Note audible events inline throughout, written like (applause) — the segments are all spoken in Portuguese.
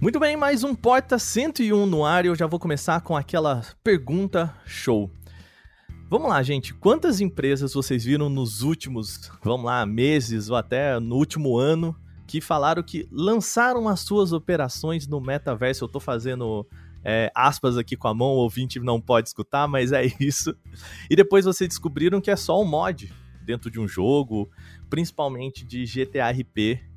Muito bem, mais um Porta 101 no ar e eu já vou começar com aquela pergunta show. Vamos lá, gente. Quantas empresas vocês viram nos últimos, vamos lá, meses ou até no último ano que falaram que lançaram as suas operações no metaverso? Eu tô fazendo é, aspas aqui com a mão, o ouvinte não pode escutar, mas é (laughs) isso. E depois vocês descobriram que é só um mod dentro de um jogo, principalmente de GTA RP,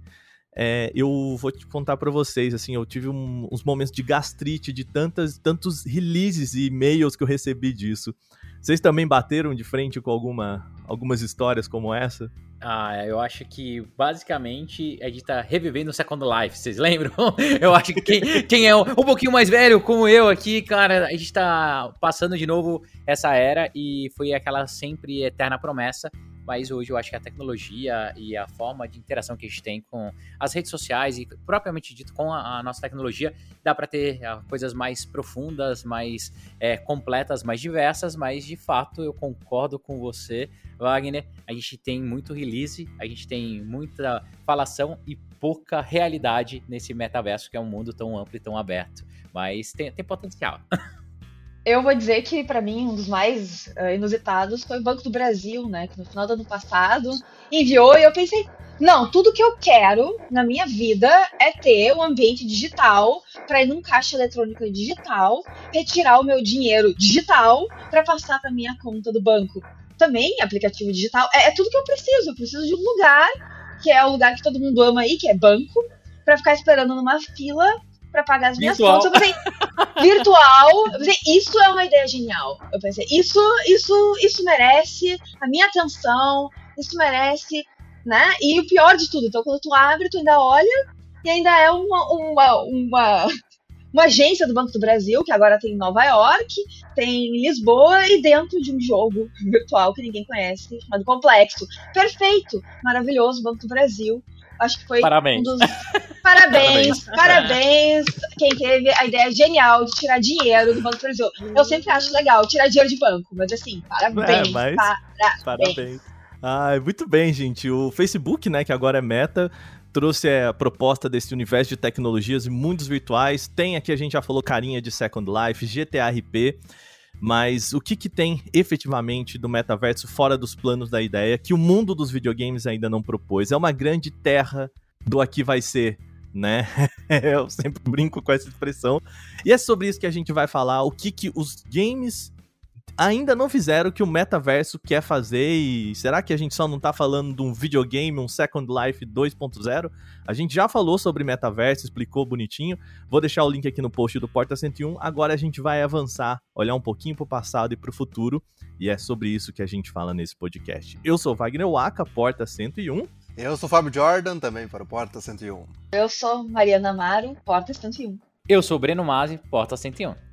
é, eu vou te contar para vocês, assim, eu tive um, uns momentos de gastrite de tantas, tantos releases e e-mails que eu recebi disso. Vocês também bateram de frente com alguma, algumas histórias como essa? Ah, eu acho que basicamente a gente tá revivendo o Second Life, vocês lembram? (laughs) Eu acho que quem, quem é um, um pouquinho mais velho, como eu aqui, cara, a gente tá passando de novo essa era e foi aquela sempre eterna promessa mas hoje eu acho que a tecnologia e a forma de interação que a gente tem com as redes sociais e propriamente dito com a, a nossa tecnologia dá para ter uh, coisas mais profundas, mais é, completas, mais diversas, mas de fato eu concordo com você, Wagner. A gente tem muito release, a gente tem muita falação e pouca realidade nesse metaverso que é um mundo tão amplo e tão aberto, mas tem, tem potencial. (laughs) Eu vou dizer que, para mim, um dos mais uh, inusitados foi o Banco do Brasil, né? Que no final do ano passado enviou e eu pensei, não, tudo que eu quero na minha vida é ter um ambiente digital para ir num caixa eletrônico digital, retirar o meu dinheiro digital para passar para minha conta do banco. Também aplicativo digital. É, é, tudo que eu preciso. Eu preciso de um lugar que é o lugar que todo mundo ama aí, que é banco, para ficar esperando numa fila para pagar as minhas virtual. contas. Eu pensei, virtual. Eu pensei, isso é uma ideia genial. Eu pensei, isso, isso, isso merece a minha atenção, isso merece, né? E o pior de tudo, então quando tu abre, tu ainda olha e ainda é uma, uma, uma, uma agência do Banco do Brasil, que agora tem em Nova York, tem em Lisboa e dentro de um jogo virtual que ninguém conhece, chamado Complexo. Perfeito, maravilhoso, Banco do Brasil. Acho que foi parabéns. um dos. (laughs) Parabéns, parabéns. Quem teve a ideia genial de tirar dinheiro do Banco do Brasil. Eu sempre acho legal tirar dinheiro de banco, mas assim, parabéns. É, mas... parabéns. parabéns. Ah, muito bem, gente. O Facebook, né, que agora é meta, trouxe a proposta desse universo de tecnologias e mundos virtuais. Tem aqui, a gente já falou carinha de Second Life, GTA RP. Mas o que, que tem efetivamente do metaverso fora dos planos da ideia que o mundo dos videogames ainda não propôs? É uma grande terra do aqui vai ser, né? (laughs) Eu sempre brinco com essa expressão. E é sobre isso que a gente vai falar, o que, que os games ainda não fizeram o que o metaverso quer fazer e será que a gente só não tá falando de um videogame, um Second Life 2.0? A gente já falou sobre metaverso, explicou bonitinho. Vou deixar o link aqui no post do Porta 101. Agora a gente vai avançar, olhar um pouquinho pro passado e pro futuro, e é sobre isso que a gente fala nesse podcast. Eu sou Wagner Waka, Porta 101. Eu sou Fábio Jordan, também para o Porta 101. Eu sou Mariana Amaro, Porta 101. Eu sou Breno Masi, Porta 101.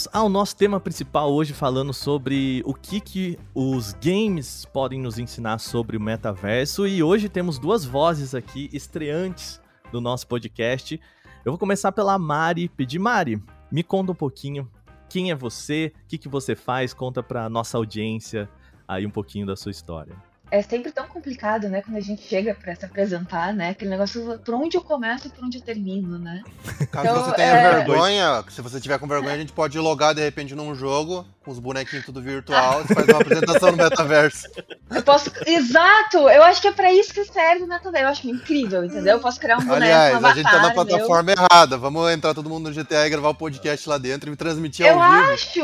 vamos ao nosso tema principal hoje, falando sobre o que, que os games podem nos ensinar sobre o metaverso. E hoje temos duas vozes aqui estreantes do nosso podcast. Eu vou começar pela Mari. Pedir, Mari, me conta um pouquinho quem é você, o que, que você faz, conta pra nossa audiência aí um pouquinho da sua história é sempre tão complicado, né, quando a gente chega para se apresentar, né? Aquele negócio, por onde eu começo e por onde eu termino, né? Caso então, você tenha é... vergonha, se você tiver com vergonha, a gente pode logar de repente num jogo, com os bonequinhos tudo virtual, e faz uma apresentação no metaverso. Eu posso. Exato! Eu acho que é pra isso que serve o metaverso. Eu acho incrível, entendeu? Eu posso criar um boneco. Aliás, um avatar, a gente tá na plataforma meu. errada. Vamos entrar todo mundo no GTA e gravar o um podcast lá dentro e transmitir eu ao vivo. Eu acho!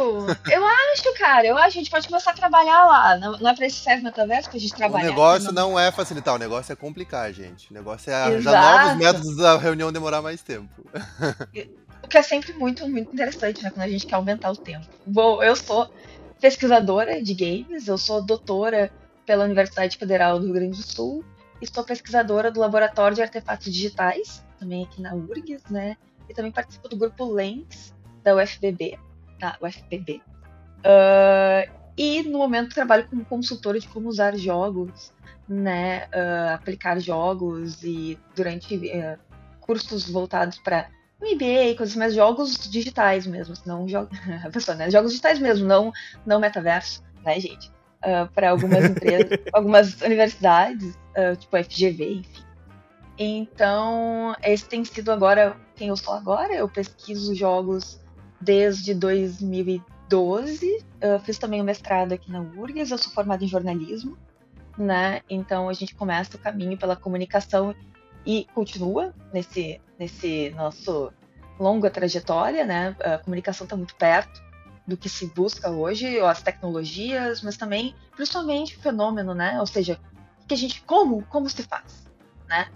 Eu acho, cara. Eu acho. A gente pode começar a trabalhar lá. Não, não é pra isso que serve o metaverso, pra gente trabalhar. O negócio não... não é facilitar, o negócio é complicar, gente. O negócio é arranjar novos métodos da reunião demorar mais tempo. (laughs) o que é sempre muito, muito interessante, né? Quando a gente quer aumentar o tempo. Bom, eu sou pesquisadora de games, eu sou doutora pela Universidade Federal do Rio Grande do Sul e sou pesquisadora do Laboratório de Artefatos Digitais, também aqui na URGS, né? E também participo do grupo Lens da UFBB, da UFPB. Uh, e no momento trabalho como consultora de como usar jogos, né? Uh, aplicar jogos e durante uh, cursos voltados para MBA, coisas mais jogos digitais mesmo, não jogos, (laughs) a pessoa, né? Jogos digitais mesmo, não não metaverso, né, gente? Uh, para algumas empresas, (laughs) algumas universidades, uh, tipo FGV, enfim. Então, esse tem sido agora quem eu sou agora. Eu pesquiso jogos desde 2012. Eu fiz também o um mestrado aqui na URGS. Eu sou formada em jornalismo, né? Então a gente começa o caminho pela comunicação e continua nesse, nesse nosso longa trajetória, né? A comunicação está muito perto do que se busca hoje, as tecnologias, mas também, principalmente, o fenômeno, né? Ou seja, que a gente como como se faz, né?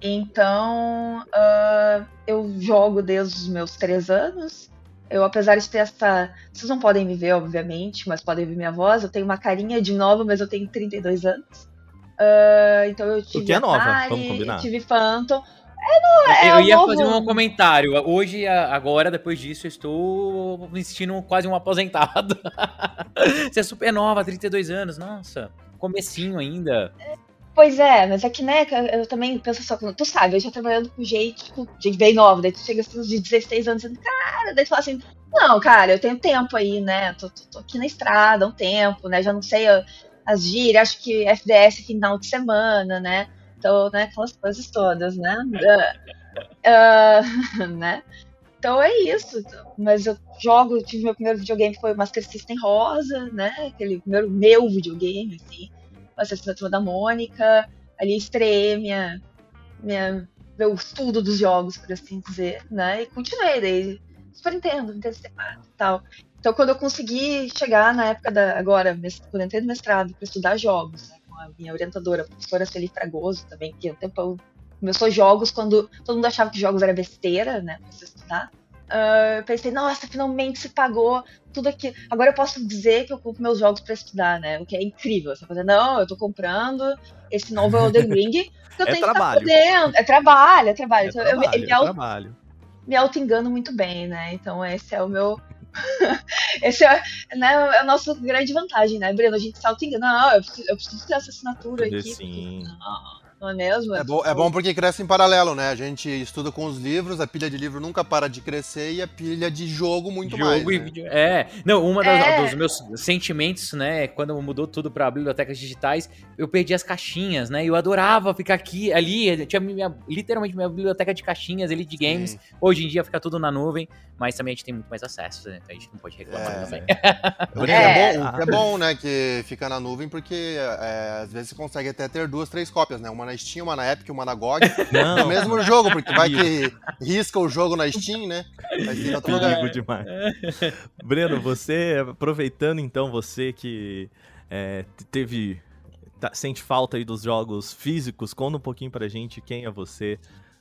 Então, uh, eu jogo desde os meus três anos. Eu, apesar de ter essa. Vocês não podem me ver, obviamente, mas podem ver minha voz. Eu tenho uma carinha de nova, mas eu tenho 32 anos. Uh, então eu tive. O que é nova, Atari, vamos combinar. Tive Phantom. É, não, é eu ia novo. fazer um comentário. Hoje, agora, depois disso, eu estou me sentindo quase um aposentado. (laughs) Você é super nova, 32 anos. Nossa, comecinho ainda. Pois é, mas é que, né, eu também penso só, tu sabe, eu já trabalhando com gente, tipo, gente bem nova, daí tu chega assim, de 16 anos, cara, daí tu fala assim, não, cara, eu tenho tempo aí, né, tô, tô, tô aqui na estrada há um tempo, né, já não sei as gírias, acho que FDS final de semana, né? Então, né, aquelas coisas todas, né? Uh, uh, (laughs) né? Então é isso. Mas eu jogo, tive meu primeiro videogame foi o Master System Rosa, né? Aquele primeiro meu videogame, assim. Master System da Mônica. Ali estreiei minha, minha, meu estudo dos jogos, por assim dizer, né? E continuei daí. Super Nintendo, Nintendo 64 e tal. Então, quando eu consegui chegar na época da. Agora, quando eu entrei no mestrado para estudar jogos, né, com a minha orientadora, a professora Celi Fragoso também, que um tempão começou jogos quando todo mundo achava que jogos era besteira, né, você estudar. Uh, eu pensei, nossa, finalmente se pagou tudo aqui. Agora eu posso dizer que eu compro meus jogos para estudar, né? O que é incrível. Você fazer, não, eu tô comprando esse novo Elden (laughs) Ring. Que eu É tenho trabalho. que estar podendo. É trabalho, é trabalho. É Então, eu, trabalho, eu me é auto- trabalho. me auto-engano muito bem, né? Então esse é o meu. (laughs) esse é, né, é a nossa grande vantagem, né, Breno? A gente auto-engana. Não, eu preciso, eu preciso ter essa assinatura aqui. Sim. porque- Não, não é mesmo? É bom, é bom porque cresce em paralelo, né? A gente estuda com os livros, a pilha de livro nunca para de crescer e a pilha de jogo muito mais. Jogo e né? vídeo. É. Não, uma das, É. dos meus sentimentos, né, quando mudou tudo pra bibliotecas digitais, eu perdi as caixinhas, né? Eu adorava ficar aqui, ali, tinha minha, literalmente minha biblioteca de caixinhas ali de games. Sim. Hoje em dia fica tudo na nuvem, mas também a gente tem muito mais acesso, né? Então a gente não pode reclamar É. também. É. é, bom, o que é bom, né? Que fica na nuvem, porque é, às vezes você consegue até ter duas, três cópias, né? Uma na Steam, uma na Epic, uma na GOG. Não, (laughs) É o mesmo jogo, porque vai que risca o jogo na Steam, né? Vai ser em outro lugar. Perigo demais. (laughs) Breno, você, aproveitando então você que é, teve. tá- sente falta aí dos jogos físicos, conta um pouquinho pra gente quem é você,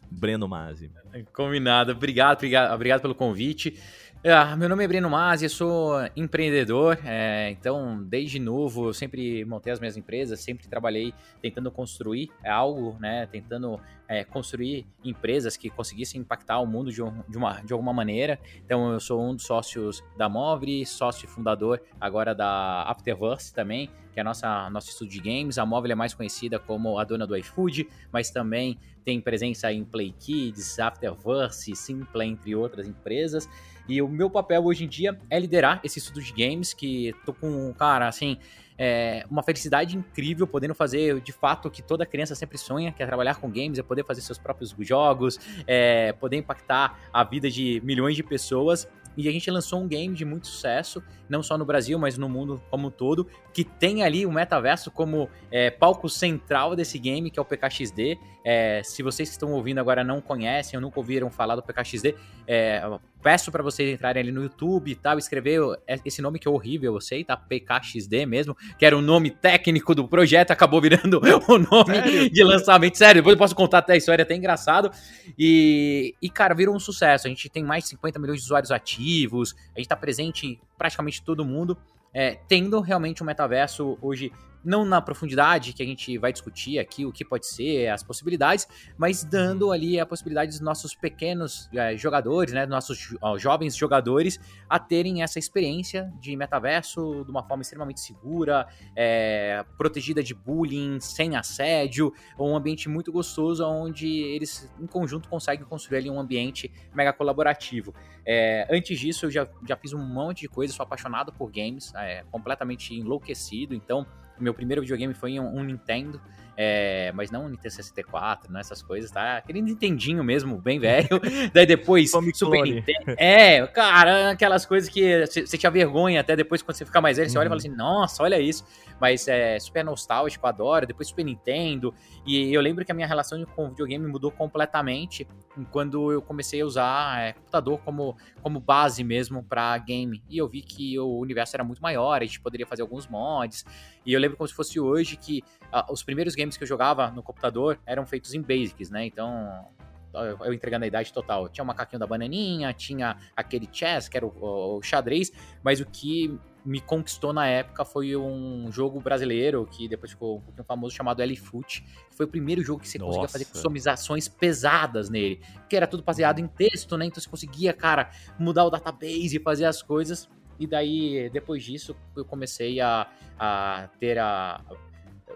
Breno Mazzi. Combinado. Obrigado, obrigado, obrigado pelo convite. Ah, meu nome é Breno eu sou empreendedor, é, então desde novo eu sempre montei as minhas empresas, sempre trabalhei tentando construir algo, né, tentando é, construir empresas que conseguissem impactar o mundo de, um- de uma, de alguma maneira. Então eu sou um dos sócios da Movre, sócio fundador agora da Afterverse também, que é a nossa nosso estúdio de games. A Móvel é mais conhecida como a dona do iFood, mas também tem presença em Play Kids, Afterverse, Simple, entre outras empresas. E o meu papel hoje em dia é liderar esse estudo de games, que tô com, cara, assim, é, uma felicidade incrível, podendo fazer de fato o que toda criança sempre sonha, que é trabalhar com games, é poder fazer seus próprios jogos, é, poder impactar a vida de milhões de pessoas. E a gente lançou um game de muito sucesso, não só no Brasil, mas no mundo como um todo, que tem ali o metaverso como é, palco central desse game, que é o PKXD. É, se vocês que estão ouvindo agora não conhecem ou nunca ouviram falar do PKXD, é, peço para vocês entrarem ali no YouTube e tal, escrever esse nome que é horrível, eu sei, tá? PKXD mesmo, que era o nome técnico do projeto, acabou virando (laughs) o nome Sério? de lançamento. Sério, depois eu posso contar até a história, é até engraçado. E, e, cara, virou um sucesso. A gente tem mais de 50 milhões de usuários ativos, a gente tá presente em praticamente todo mundo. É, tendo realmente um metaverso hoje não na profundidade que a gente vai discutir aqui, o que pode ser, as possibilidades, mas dando ali a possibilidade dos nossos pequenos é, jogadores, né, nossos ó, jovens jogadores, a terem essa experiência de metaverso de uma forma extremamente segura, é, protegida de bullying, sem assédio, um ambiente muito gostoso, onde eles em conjunto conseguem construir ali um ambiente mega colaborativo. É, antes disso, eu já, já fiz um monte de coisas, sou apaixonado por games, é, completamente enlouquecido, então meu primeiro videogame foi um, um Nintendo. É, mas não o Nintendo 64, não essas coisas, tá? Aquele Nintendinho mesmo, bem velho. (laughs) Daí depois Super Nintendo. É, cara, aquelas coisas que você tinha vergonha até depois quando você ficar mais velho, você olha e fala uhum. assim, nossa, olha isso. Mas é super nostálgico, adoro. Depois Super Nintendo. E eu lembro que a minha relação com o videogame mudou completamente quando eu comecei a usar é, computador como, como base mesmo para game. E eu vi que o universo era muito maior, a gente poderia fazer alguns mods. E eu lembro como se fosse hoje que uh, os primeiros games que eu jogava no computador eram feitos em Basics, né? Então, eu entregando a idade total. Tinha o macaquinho da bananinha, tinha aquele chess, que era o, o, xadrez, mas o que me conquistou na época foi um jogo brasileiro que depois ficou um pouquinho famoso chamado L-Foot, que foi o primeiro jogo que você Nossa. conseguia fazer customizações pesadas nele, que era tudo baseado em texto, né? Então você conseguia, cara, mudar o database e fazer as coisas. E daí, depois disso, eu comecei a, a ter a,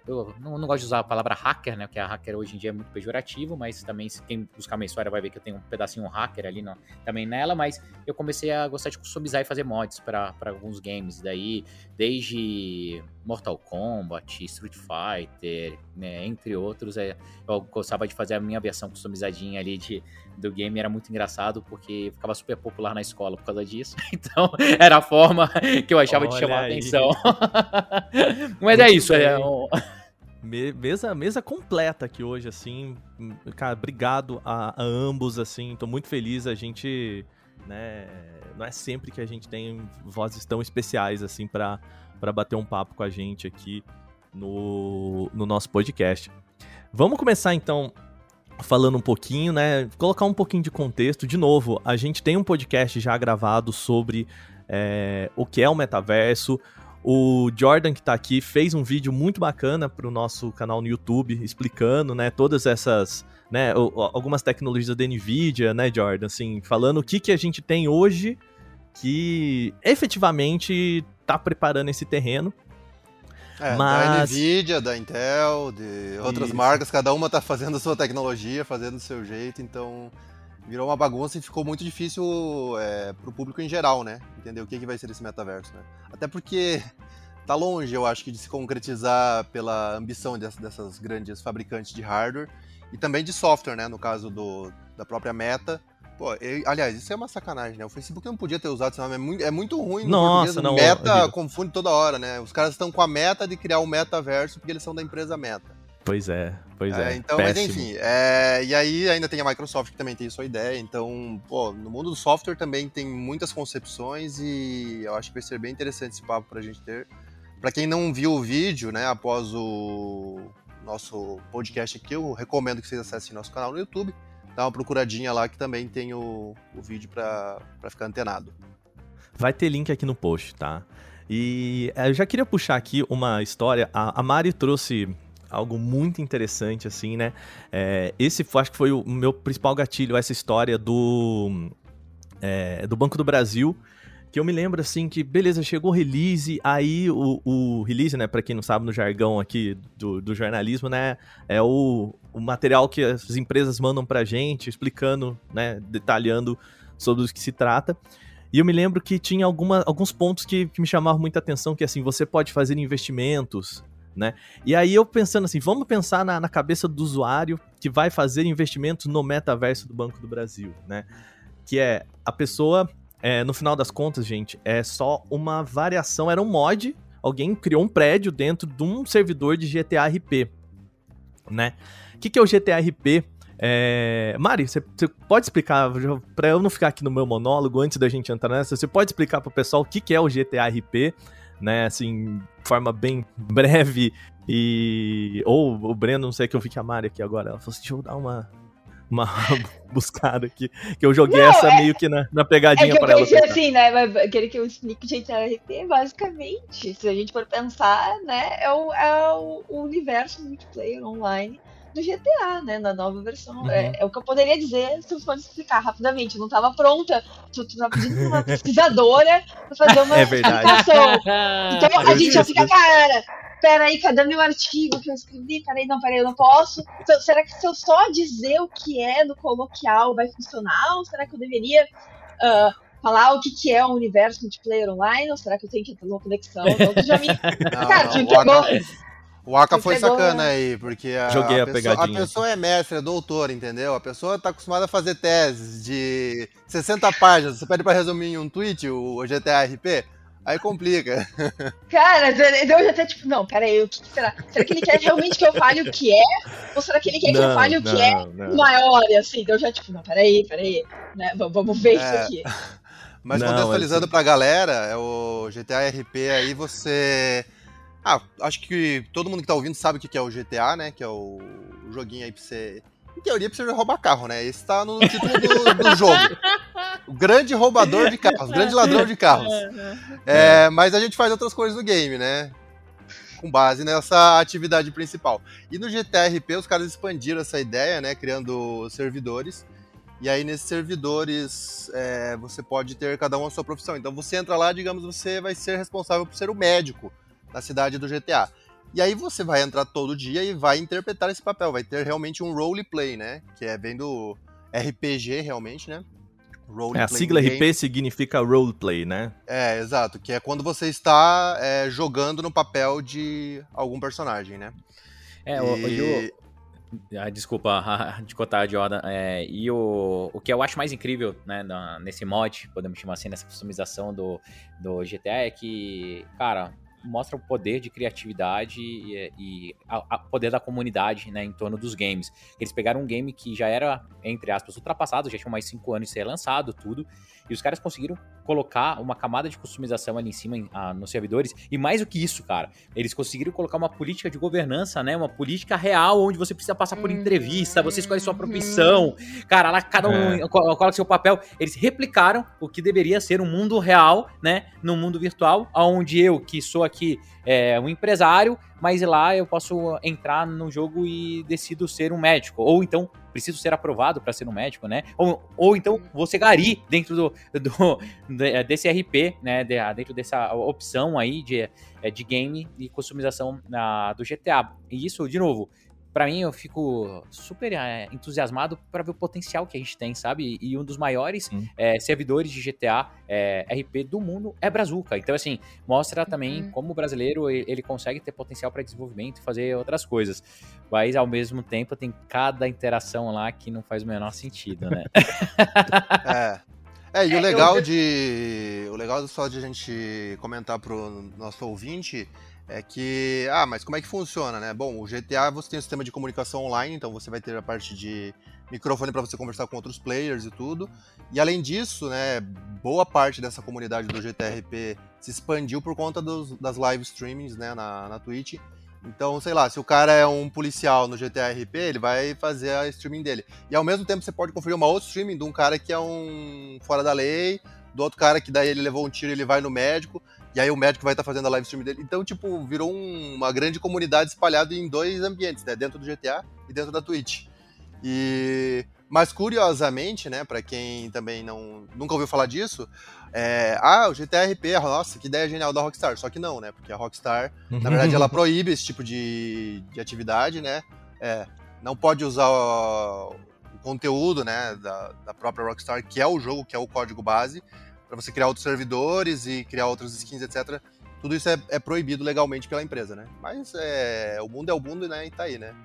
eu não, não, gosto de usar a palavra hacker, né? Porque a hacker hoje em dia é muito pejorativo, mas também se quem buscar minha história vai ver que eu tenho um pedacinho hacker ali no, também nela, mas eu comecei a gostar de customizar e fazer mods para alguns games. Daí, desde Mortal Kombat, Street Fighter, né, entre outros, é, eu gostava de fazer a minha versão customizadinha ali de, do game, era muito engraçado porque ficava super popular na escola por causa disso. (laughs) Então, era a forma que eu achava Olha de chamar aí. a atenção. (laughs) mas é muito é isso, bem. é. Mesa, mesa completa aqui hoje, assim. Cara, obrigado a, a, ambos, assim. Tô muito feliz. A gente, né, não é sempre que a gente tem vozes tão especiais, assim, para bater um papo com a gente aqui no, no nosso podcast. Vamos começar, então, falando um pouquinho, né? Colocar um pouquinho de contexto. De novo, a gente tem um podcast já gravado sobre é, o que é o metaverso, o Jordan, que tá aqui, fez um vídeo muito bacana pro nosso canal no YouTube, explicando, né, todas essas, né, algumas tecnologias da NVIDIA, né, Jordan, assim, falando o que, que a gente tem hoje que efetivamente tá preparando esse terreno. É, Mas... da NVIDIA, da Intel, de outras Isso. marcas, cada uma tá fazendo a sua tecnologia, fazendo do seu jeito, então virou uma bagunça e ficou muito difícil é, pro público em geral, né? Entender o que, que vai ser esse metaverso, né? Até porque (laughs) tá longe, eu acho, que de se concretizar pela ambição dessas grandes fabricantes de hardware e também de software, né? No caso do, da própria Meta. Pô, eu, aliás, isso é uma sacanagem, né? O Facebook não podia ter usado esse nome, é muito, é muito ruim. Nossa, não. Meta confunde toda hora, né? Os caras estão com a meta de criar um metaverso porque eles são da empresa Meta. Pois é, pois é. é então, péssimo. mas enfim, é, e aí ainda tem a Microsoft que também tem sua ideia. Então, pô, no mundo do software também tem muitas concepções e eu acho que vai ser bem interessante esse papo pra gente ter. Pra quem não viu o vídeo, né, após o nosso podcast aqui, eu recomendo que vocês acessem nosso canal no YouTube. Dá uma procuradinha lá que também tem o, o vídeo pra ficar antenado. Vai ter link aqui no post, tá? E é, eu já queria puxar aqui uma história. A, a Mari trouxe algo muito interessante, assim, né? É, esse acho que foi o meu principal gatilho, essa história do, é, do Banco do Brasil. Que eu me lembro assim que, beleza, chegou o release, aí o, o release, né, pra quem não sabe no jargão aqui do, do jornalismo, né, é o, o material que as empresas mandam pra gente, explicando, né, detalhando sobre o que se trata. E eu me lembro que tinha alguma, alguns pontos que, que me chamavam muita atenção, que assim, você pode fazer investimentos né? E aí eu pensando assim, vamos pensar na, na cabeça do usuário que vai fazer investimentos no metaverso do Banco do Brasil, né? Que é a pessoa, é, no final das contas, gente, é só uma variação, era um mod, alguém criou um prédio dentro de um servidor de GTA RP, né? O que, que é o GTA RP? É... Mari, você pode explicar, para eu não ficar aqui no meu monólogo antes da gente entrar nessa, você pode explicar pro pessoal o que, que é o GTA RP, né? Assim, forma bem (laughs) breve e. Ou o Breno, não sei que eu vi que a Mari aqui agora. Ela falou assim: deixa eu dar uma, uma (laughs) buscada aqui. Que eu joguei não, essa é, meio que na, na pegadinha é que pra ela. Eu assim, né? Aquele que eu explico de RP, basicamente, se a gente for pensar, né? É o, é o, universo multiplayer online do GTA, né? Na nova versão. Uhum. É, é, o que eu poderia dizer se eu fosse explicar rapidamente. Eu não estava pronta. Tu, tu tava pedindo uma pesquisadora pra fazer uma (laughs) é explicação. (laughs) Então a gente já fica, cara, peraí, cadê meu artigo que eu escrevi? Peraí, não, peraí, eu não posso. Então, será que se eu só dizer o que é no coloquial vai funcionar? Ou será que eu deveria. Uh, falar o que, que é o universo multiplayer online, ou será que eu tenho que ter uma conexão? Então, já me. (laughs) Não, Cara, não, tu me pegou. O Aka foi pegou, sacana né? aí, porque a, Joguei a, a, pessoa, a pessoa é mestre, é doutora, entendeu? A pessoa tá acostumada a fazer teses de 60 páginas. Você pede pra resumir em um tweet o, o GTA RP? Aí complica. Cara, eu já até tipo, não, peraí, o que será? Será que ele quer realmente que eu fale o que é? Ou será que ele quer não, que eu fale o que é não. maior? assim, então eu já tipo, não, peraí, peraí, né? Vamos ver é... isso aqui. Mas não, contextualizando assim... pra galera, é o GTA RP aí você ah, acho que todo mundo que tá ouvindo sabe o que é o GTA, né? Que é o joguinho aí pra você. Em teoria, você roubar carro, né? Esse tá no título do, do jogo. O grande roubador de carros, grande ladrão de carros. É, mas a gente faz outras coisas no game, né? Com base nessa atividade principal. E no GTRP, os caras expandiram essa ideia, né? Criando servidores. E aí, nesses servidores, é, você pode ter cada um a sua profissão. Então, você entra lá, digamos, você vai ser responsável por ser o médico na cidade do GTA. E aí você vai entrar todo dia e vai interpretar esse papel, vai ter realmente um roleplay, né? Que é bem do RPG realmente, né? Role é, a sigla game. RP significa roleplay, né? É, exato, que é quando você está é, jogando no papel de algum personagem, né? É, e... o, o, (laughs) ah, desculpa de Jordan. É, e o, o que eu acho mais incrível né, na, nesse mod, podemos chamar assim, nessa customização do, do GTA, é que, cara, mostra o poder de criatividade e, e a, a poder da comunidade né, em torno dos games. Eles pegaram um game que já era, entre aspas, ultrapassado, já tinha mais 5 anos de ser lançado, tudo, e os caras conseguiram colocar uma camada de customização ali em cima em, ah, nos servidores. E mais do que isso, cara, eles conseguiram colocar uma política de governança, né? Uma política real, onde você precisa passar por entrevista, você escolhe sua profissão. Cara, lá cada um é. coloca seu papel. Eles replicaram o que deveria ser um mundo real, né? No mundo virtual, onde eu, que sou aqui é, um empresário, mas lá eu posso entrar no jogo e decido ser um médico. Ou então preciso ser aprovado para ser um médico, né? Ou, ou então você gari dentro do, do, desse RP, né? Dentro dessa opção aí de, de game e customização na, do GTA. E isso, de novo, para mim eu fico super é, entusiasmado para ver o potencial que a gente tem, sabe? E um dos maiores é, servidores de GTA é, RP do mundo é Brazuca. Então, assim, mostra também uhum. como o brasileiro ele consegue ter potencial para desenvolvimento e fazer outras coisas. Mas, ao mesmo tempo, tem cada interação lá que não faz o menor sentido, né? (laughs) é. É, e o legal de. O legal só de a gente comentar pro nosso ouvinte é que, ah, mas como é que funciona, né? Bom, o GTA você tem um sistema de comunicação online, então você vai ter a parte de microfone para você conversar com outros players e tudo. E além disso, né, boa parte dessa comunidade do GTRP se expandiu por conta dos, das live streamings, né, na, na Twitch. Então, sei lá, se o cara é um policial no GTRP, ele vai fazer a streaming dele. E ao mesmo tempo você pode conferir uma outra streaming de um cara que é um fora da lei, do outro cara que daí ele levou um tiro e ele vai no médico. E aí o médico vai estar tá fazendo a live stream dele. Então, tipo, virou um, uma grande comunidade espalhada em dois ambientes, né? Dentro do GTA e dentro da Twitch. E... Mas curiosamente, né, para quem também não nunca ouviu falar disso, é, ah, o GTRP, nossa, que ideia genial da Rockstar. Só que não, né? Porque a Rockstar, na verdade, ela (laughs) proíbe esse tipo de, de atividade, né? É, não pode usar o, o conteúdo, né, da, da própria Rockstar, que é o jogo, que é o código base, para você criar outros servidores e criar outras skins, etc. Tudo isso é, é proibido legalmente pela empresa, né? Mas é, o mundo é o mundo, né? E tá aí, né?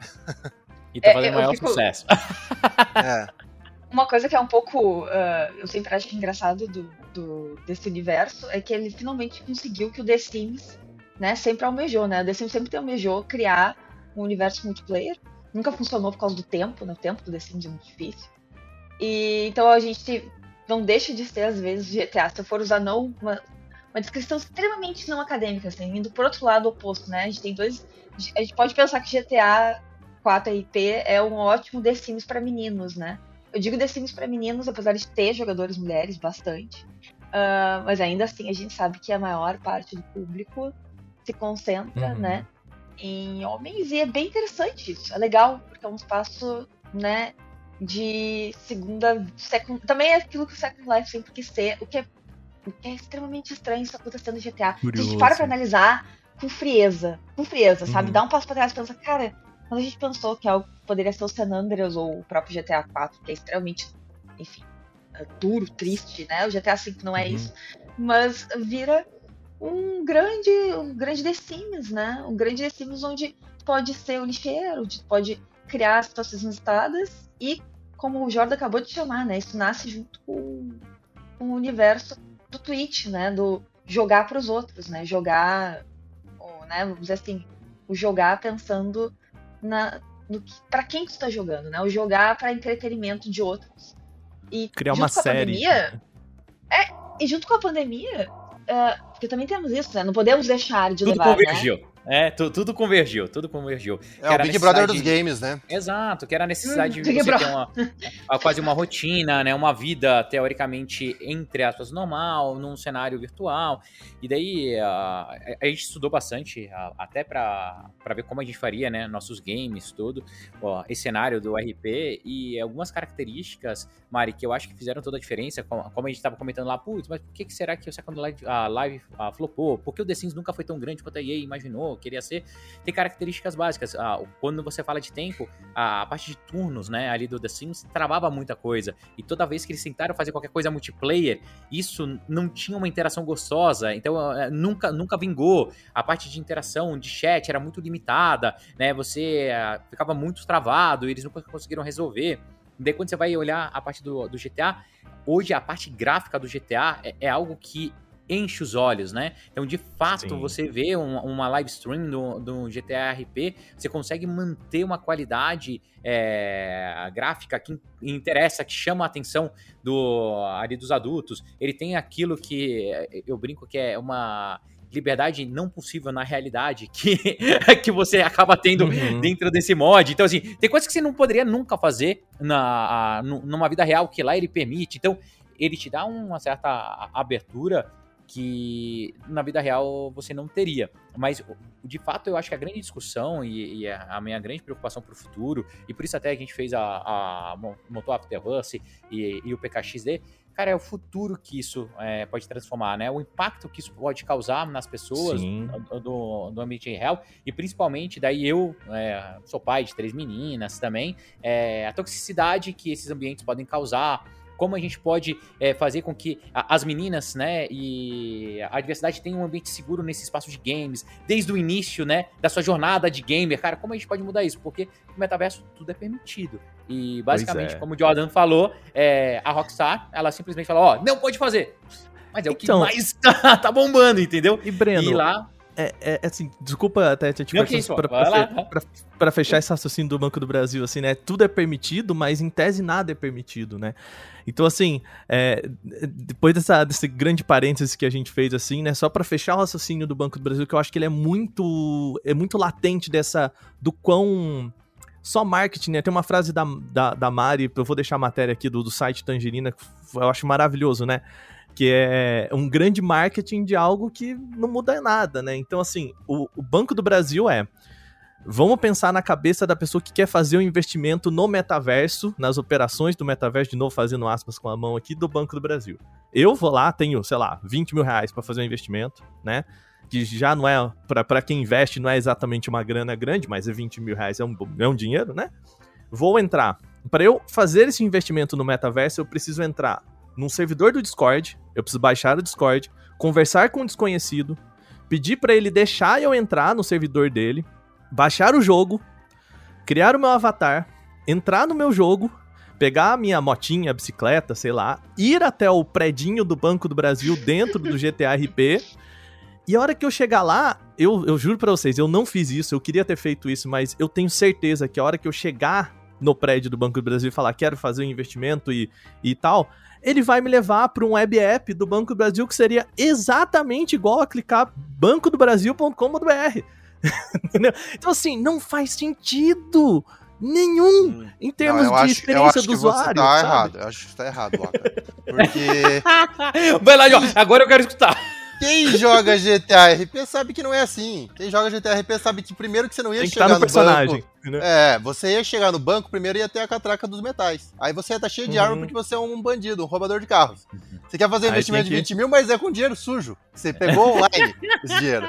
E tá fazendo é, maior fico... sucesso. (laughs) é. Uma coisa que é um pouco. Uh, eu sempre acho engraçado do, do, desse universo é que ele finalmente conseguiu que o The Sims né, sempre almejou, né? O The Sims sempre almejou criar um universo multiplayer nunca funcionou por causa do tempo, né? O tempo do The Sims é muito difícil. E então a gente não deixa de ser, às vezes, GTA. Se eu for usar não uma, uma descrição extremamente não acadêmica, assim, indo por outro lado oposto, né? A gente tem dois. A gente pode pensar que GTA 4 RP é um ótimo The Sims para meninos, né? Eu digo The Sims para meninos, apesar de ter jogadores mulheres bastante. Uh, mas ainda assim, a gente sabe que a maior parte do público se concentra, uhum. né? Em homens, e é bem interessante isso. É legal, porque é um espaço, né? De segunda. Second, também é aquilo que o Second Life sempre quis ser, o que é, o que é extremamente estranho isso acontecendo no GTA. Curioso. A gente para pra analisar com frieza. Com frieza, sabe? Uhum. Dá um passo pra trás e pensa, cara, quando a gente pensou que algo poderia ser o San Andreas ou o próprio GTA 4, que é extremamente, enfim, é duro, triste, né? O GTA 5 não é uhum. isso. Mas vira um grande, um grande The Sims, né? Um grande The Sims onde pode ser o lixeiro, onde pode criar situações inusitadas e, como o Jordan acabou de chamar, né, isso nasce junto com, com o universo do Twitch, né, do jogar para os outros, né, jogar, ou, né, vamos dizer assim, o jogar pensando na, no para quem tu está jogando, né, o jogar para entretenimento de outros. E criar uma série. Pandemia, é, e junto com a pandemia, uh, porque também temos isso, né, não podemos deixar de Tudo levar, convergiu. Né? É, tu, tudo convergiu, tudo convergiu. É o Big Brother dos games, né? Exato, que era a necessidade hum, de você ter uma, quase uma rotina, né? Uma vida, teoricamente, entre aspas, normal, num cenário virtual. E daí a, a gente estudou bastante, a, até para ver como a gente faria, né? Nossos games, tudo, ó, esse cenário do RP e algumas características, Mari, que eu acho que fizeram toda a diferença, como, como a gente estava comentando lá, putz, mas por que, que será que o Second Live, a live a, flopou? Por que o The Sims nunca foi tão grande quanto a EA imaginou? Queria ser, tem características básicas. Ah, quando você fala de tempo, a, a, parte de turnos, né, ali do The Sims, travava muita coisa. E toda vez que eles tentaram fazer qualquer coisa multiplayer, isso não tinha uma interação gostosa, então eh, nunca, nunca vingou. A parte de interação, de chat, era muito limitada, né, você uh, ficava muito travado, eles nunca conseguiram resolver. Daí quando você vai olhar a parte do, do GTA, hoje a parte gráfica do GTA é, é algo que enche os olhos, né? Então, de fato, Sim. você vê um, uma live stream do, do GTA RP, você consegue manter uma qualidade é, gráfica que interessa, que chama a atenção do, ali dos adultos. Ele tem aquilo que eu brinco que é uma liberdade não possível na realidade que, (laughs) que você acaba tendo uhum. dentro desse mod. Então, assim, tem coisas que você não poderia nunca fazer na, a, numa vida real que lá ele permite. Então, ele te dá uma certa abertura que na vida real você não teria. Mas, de fato, eu acho que a grande discussão e, e a minha grande preocupação para o futuro, e por isso até a gente fez a, a Moto Afterverse e, e o PKXD, cara, é o futuro que isso é, pode transformar, né? O impacto que isso pode causar nas pessoas do, do, ambiente real e principalmente, daí eu é, sou pai de três meninas também, é, a toxicidade que esses ambientes podem causar, como a gente pode é, fazer com que a, as meninas, né, e a diversidade tenham um ambiente seguro nesse espaço de games, desde o início, né, da sua jornada de gamer, cara, como a gente pode mudar isso? Porque no metaverso tudo é permitido. E basicamente, é. como o Jordan falou, é, a Rockstar, ela simplesmente fala, ó, oh, não pode fazer. Mas é o que então, mais tá, (laughs) tá bombando, entendeu? E Breno, e lá é, é, é, assim, desculpa até te tipo, pra, pra, pra, pra, fechar esse raciocínio do Banco do Brasil, assim, né? Tudo é permitido, mas em tese nada é permitido, né? Então, assim, é, depois dessa, desse grande parênteses que a gente fez, assim, né? Só para fechar o raciocínio do Banco do Brasil, que eu acho que ele é muito. é muito latente dessa. do quão. Só marketing, né? Tem uma frase da, da, da Mari, eu vou deixar a matéria aqui do, do site Tangerina, que eu acho maravilhoso, né? Que é um grande marketing de algo que não muda nada, né? Então, assim, o, o, Banco do Brasil é. Vamos pensar na cabeça da pessoa que quer fazer um investimento no metaverso, nas operações do metaverso, de novo fazendo aspas com a mão aqui, do Banco do Brasil. Eu vou lá, tenho, sei lá, 20 mil reais para fazer um investimento, né? Que já não é, para quem investe, não é exatamente uma grana grande, mas é 20 mil reais, é um, é um dinheiro, né? Vou entrar. Para eu fazer esse investimento no metaverso, eu preciso entrar num servidor do Discord, eu preciso baixar o Discord, conversar com um desconhecido, pedir para ele deixar eu entrar no servidor dele, baixar o jogo, criar o meu avatar, entrar no meu jogo, pegar a minha motinha, a bicicleta, sei lá, ir até o predinho do Banco do Brasil dentro do GTA RP E a hora que eu chegar lá, eu, eu juro para vocês, eu não fiz isso, eu queria ter feito isso, mas eu tenho certeza que a hora que eu chegar no prédio do Banco do Brasil e falar quero fazer um investimento e, e tal, ele vai me levar para um web app do Banco do Brasil que seria exatamente igual a clicar bancodobrasil.com.br. (laughs) então, assim, não faz sentido nenhum hum. em termos não, de acho, experiência do usuário. Você tá errado, eu acho que tá errado, Waka. Porque. (laughs) Vai lá, João, agora eu quero escutar. Quem joga GTA RP sabe que não é assim. Quem joga GTA RP sabe que primeiro que você não ia Tem chegar no, no personagem. Banco, né? É, você ia chegar no banco, primeiro ia ter a catraca dos metais. Aí você ia estar cheio de uhum. arma porque você é um bandido, um roubador de carros. Você quer fazer um investimento de 20 mil, mas é com dinheiro sujo. Você pegou online (laughs) esse dinheiro.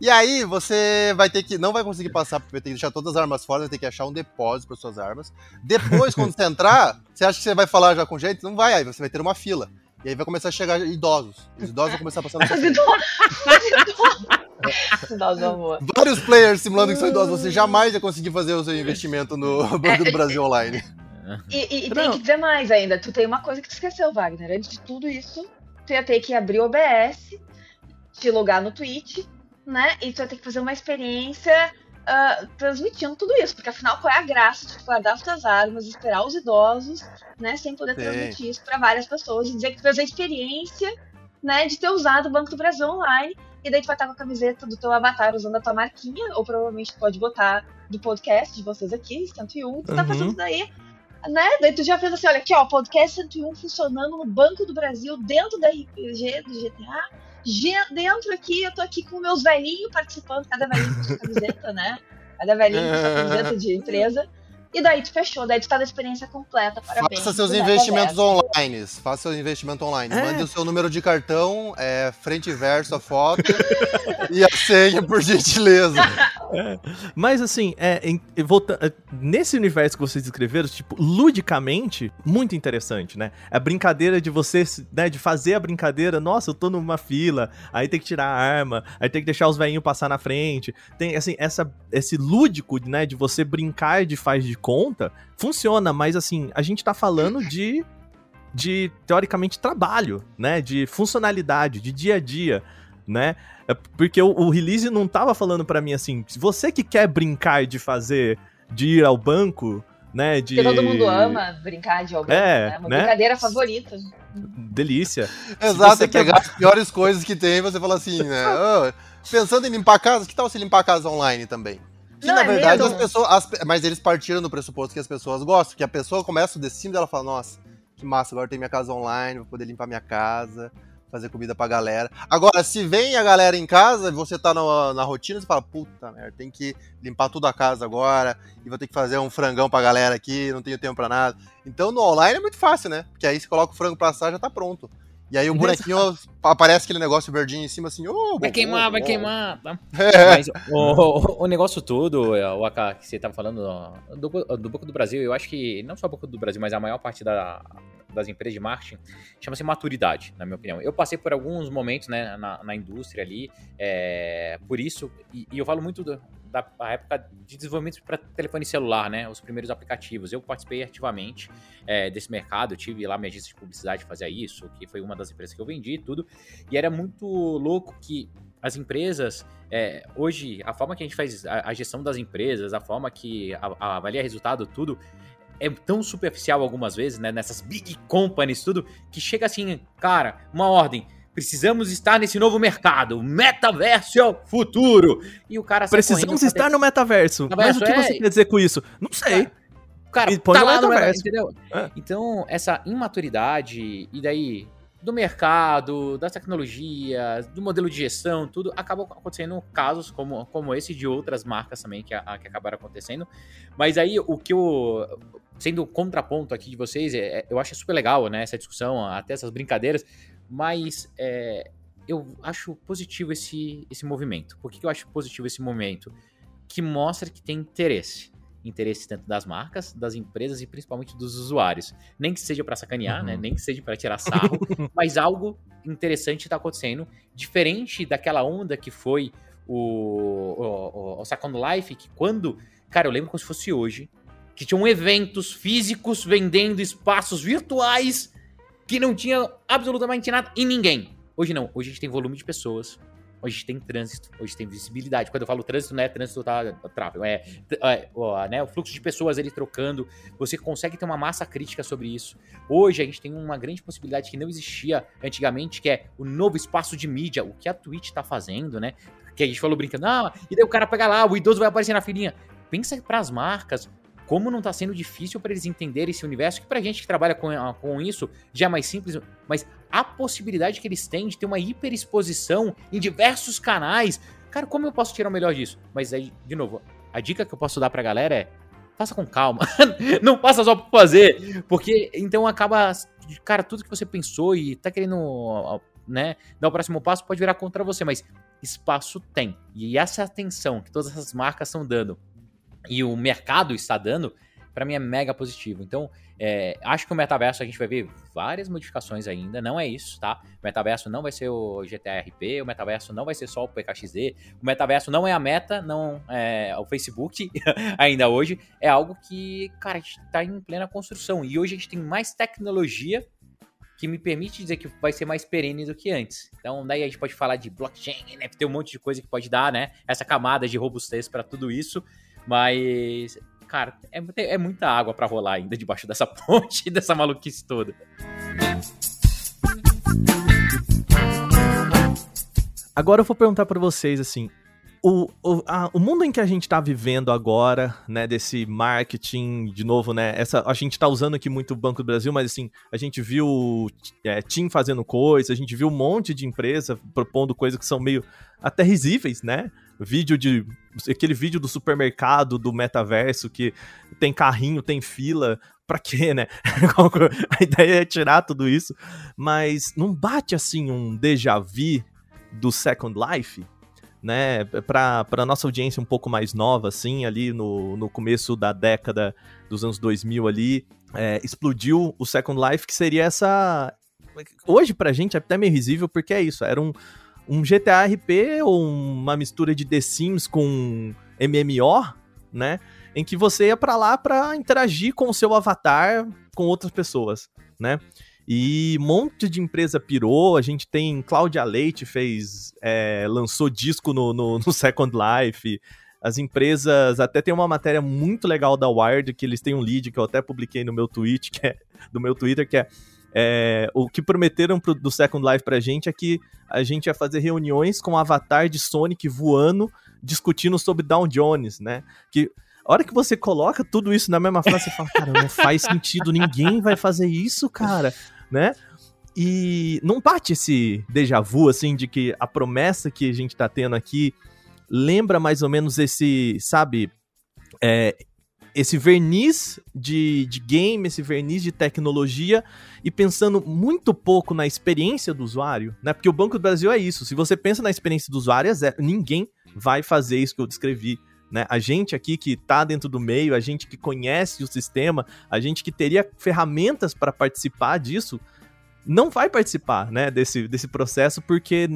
E aí você vai ter que. Não vai conseguir passar, porque vai ter que deixar todas as armas fora, vai ter que achar um depósito para suas armas. Depois, quando você entrar, você acha que você vai falar já com jeito? Não vai, aí você vai ter uma fila. E aí vai começar a chegar idosos. Os idosos vão começar a passar (laughs) no seu idosos. Vários players simulando que são idosos. Você jamais vai conseguir fazer o seu investimento no Banco do Brasil Online. E, e, e tem que dizer mais ainda. Tu tem uma coisa que tu esqueceu, Wagner. Antes de tudo isso, tu ia ter que abrir o OBS, te logar no Twitch, né? E tu vai ter que fazer uma experiência uh, transmitindo tudo isso, porque afinal qual é a graça de guardar as tuas armas, esperar os idosos, né, sem poder Sim. transmitir isso para várias pessoas e dizer que tu fez a experiência, né, de ter usado o Banco do Brasil online, e daí tu vai estar com a camiseta do teu avatar usando a tua marquinha, ou provavelmente tu pode botar do podcast de vocês aqui, 101, tu tá uhum. fazendo isso daí né? Daí tu já fez assim, olha aqui, ó, podcast 101 funcionando no Banco do Brasil, dentro da RPG do GTA, dentro aqui, eu tô aqui com meus velhinhos participando, cada velhinho com sua camiseta, né? Cada velhinho com sua (laughs) camiseta de empresa. E daí tu fechou, daí tu tá da experiência completa, parabéns. Faça seus investimentos online, faça seu investimento online. É. Mande o seu número de cartão, é, frente e verso, a foto (laughs) e a senha, por gentileza. É. Mas assim, é, em, volta, é, nesse universo que vocês descreveram, tipo, ludicamente, muito interessante, né? A brincadeira de você, né, de fazer a brincadeira, nossa, eu tô numa fila, aí tem que tirar a arma, aí tem que deixar os velhinhos passar na frente. Tem, assim, essa, esse lúdico, né, de você brincar de faz de conta, funciona, mas assim, a gente tá falando de de teoricamente trabalho, né, de funcionalidade, de dia a dia, né? É porque o, o release não tava falando para mim assim, se você que quer brincar de fazer de ir ao banco, né, de Porque todo mundo ama brincar de ir ao banco, é, né? Uma né? brincadeira favorita. Delícia. Exato, é pegar quer... as piores coisas que tem você fala assim, né? (laughs) Oh, pensando em limpar a casa, que tal se limpar a casa online também? Que na é verdade as pessoas. As, mas eles partiram do pressuposto que as pessoas gostam, que a pessoa começa o The Sims e ela fala, nossa, que massa, agora tem minha casa online, vou poder limpar minha casa, fazer comida pra galera. Agora, se vem a galera em casa e você tá na, na rotina, você fala, puta merda, tem que limpar tudo a casa agora, e vou ter que fazer um frangão pra galera aqui, não tenho tempo pra nada. Então no online é muito fácil, né? Porque aí você coloca o frango pra assar já tá pronto. E aí o bonequinho aparece aquele negócio verdinho em cima assim, oh, vai queimar, vai queimar. Tá? É. Mas o, o, negócio todo, é, o AK que você tava falando do, do Banco do Brasil, eu acho que não só o Banco do Brasil, mas a maior parte da, das empresas de marketing chama-se maturidade, na minha opinião. Eu passei por alguns momentos né, na, na indústria ali, é, por isso, e, e, eu falo muito do, da época de desenvolvimento para telefone celular, né? Os primeiros aplicativos. Eu participei ativamente é, desse mercado, tive lá minha agência de publicidade fazer isso, que foi uma das empresas que eu vendi e tudo. E era muito louco que as empresas, é, hoje, a forma que a gente faz a, a, gestão das empresas, a forma que a, a avalia resultado, tudo, é tão superficial algumas vezes, né? Nessas big companies, tudo, que chega assim, cara, uma ordem Precisamos estar nesse novo mercado. Metaverso é o futuro. E o cara Precisamos estar no metaverso. metaverso. Mas o que é... você quer dizer com isso? Não sei. O cara e tá lá no metaverso, entendeu? É. Então, essa imaturidade, e daí do mercado, das tecnologias, do modelo de gestão, tudo, acabam acontecendo casos como, como esse de outras marcas também que, a, que acabaram acontecendo. Mas aí o que eu. Sendo o contraponto aqui de vocês, é, é, eu acho super legal, né? Essa discussão, até essas brincadeiras, mas é, eu acho positivo esse, esse movimento. Por que, que eu acho positivo esse movimento? Que mostra que tem interesse. Interesse tanto das marcas, das empresas e principalmente dos usuários. Nem que seja para sacanear, né? uhum. né? Nem que seja para tirar sarro, (laughs) mas algo interessante está acontecendo, diferente daquela onda que foi o, o, o, o Second Life, que quando. Cara, eu lembro como se fosse hoje, que tinham eventos físicos vendendo espaços virtuais que não tinha absolutamente nada e ninguém. Hoje não, hoje a gente tem volume de pessoas, hoje tem trânsito, hoje tem visibilidade. Quando eu falo trânsito, não é trânsito tá, tráfego, é, é ó, né, o fluxo de pessoas ali trocando. Você consegue ter uma massa crítica sobre isso. Hoje a gente tem uma grande possibilidade que não existia antigamente, que é o novo espaço de mídia, o que a Twitch tá fazendo, né? Que a gente falou brincando, ah, e daí o cara pega lá, o idoso vai aparecer na filinha. Pensa para as marcas, como não está sendo difícil para eles entenderem esse universo, que para gente que trabalha com, ah, com isso já é mais simples, mas a possibilidade que eles têm de ter uma hiperexposição em diversos canais. Cara, como eu posso tirar o melhor disso? Mas aí, de novo, a dica que eu posso dar pra galera é faça com calma. (laughs) não faça só por fazer. Porque então acaba. Cara, tudo que você pensou e tá querendo né, dar o próximo passo pode virar contra você, mas espaço tem. E essa atenção que todas essas marcas estão dando e o mercado está dando, para mim é mega positivo. Então, é, acho que o metaverso a gente vai ver várias modificações ainda, não é isso, tá? O metaverso não vai ser o GTA RP, o metaverso não vai ser só o PKXD, o metaverso não é a meta, não é o Facebook (laughs) ainda hoje, é algo que, cara, a gente tá em plena construção e hoje a gente tem mais tecnologia que me permite dizer que vai ser mais perene do que antes. Então, daí a gente pode falar de blockchain, né? Tem um monte de coisa que pode dar, né? Essa camada de robustez para tudo isso. Mas, cara, é, é muita água para rolar ainda debaixo dessa (laughs) ponte, dessa maluquice toda. Agora eu vou perguntar para vocês assim, o, o, a, o mundo em que a gente está vivendo agora, né, desse marketing, de novo, né, essa, a gente está usando aqui muito o Banco do Brasil, mas assim, a gente viu é, Tim fazendo coisa, a gente viu um monte de empresa propondo coisas que são meio até risíveis, né, vídeo de. aquele vídeo do supermercado, do metaverso, que tem carrinho, tem fila. Pra quê, né? (laughs) a ideia é tirar tudo isso. Mas não bate assim um déjà vu do Second Life? né, para nossa audiência um pouco mais nova, assim, ali no, no começo da década dos anos 2000 ali, é, explodiu o Second Life, que seria essa... Hoje pra gente é até meio risível, porque é isso, era um, um GTA RP ou uma mistura de The Sims com MMO, né? Em que você ia para lá para interagir com o seu avatar com outras pessoas, né? E um monte de empresa pirou. A gente tem Cláudia Leite fez. É, lançou disco no, no, no, (laughs) Second Life. As empresas. Até tem uma matéria muito legal da Wired, que eles têm um lead que eu até publiquei no meu tweet, que é, do meu Twitter, que é é, o que prometeram pro, do Second Life pra gente é que a gente ia fazer reuniões com o avatar de Sonic voando, discutindo sobre Down Jones, né? Que a hora que você coloca tudo isso na mesma frase, você fala, cara, não faz sentido, ninguém vai fazer isso, cara, né? E não bate esse déjà vu, assim, de que a promessa que a gente tá tendo aqui lembra mais ou menos esse, sabe, é, esse verniz de, de game, esse verniz de tecnologia e pensando muito pouco na experiência do usuário, né? Porque o Banco do Brasil é isso. Se você pensa na experiência do usuário, é ninguém vai fazer isso que eu descrevi. Né? A gente aqui que está dentro do meio, a gente que conhece o sistema, a gente que teria ferramentas para participar disso, não vai participar né, desse, desse processo porque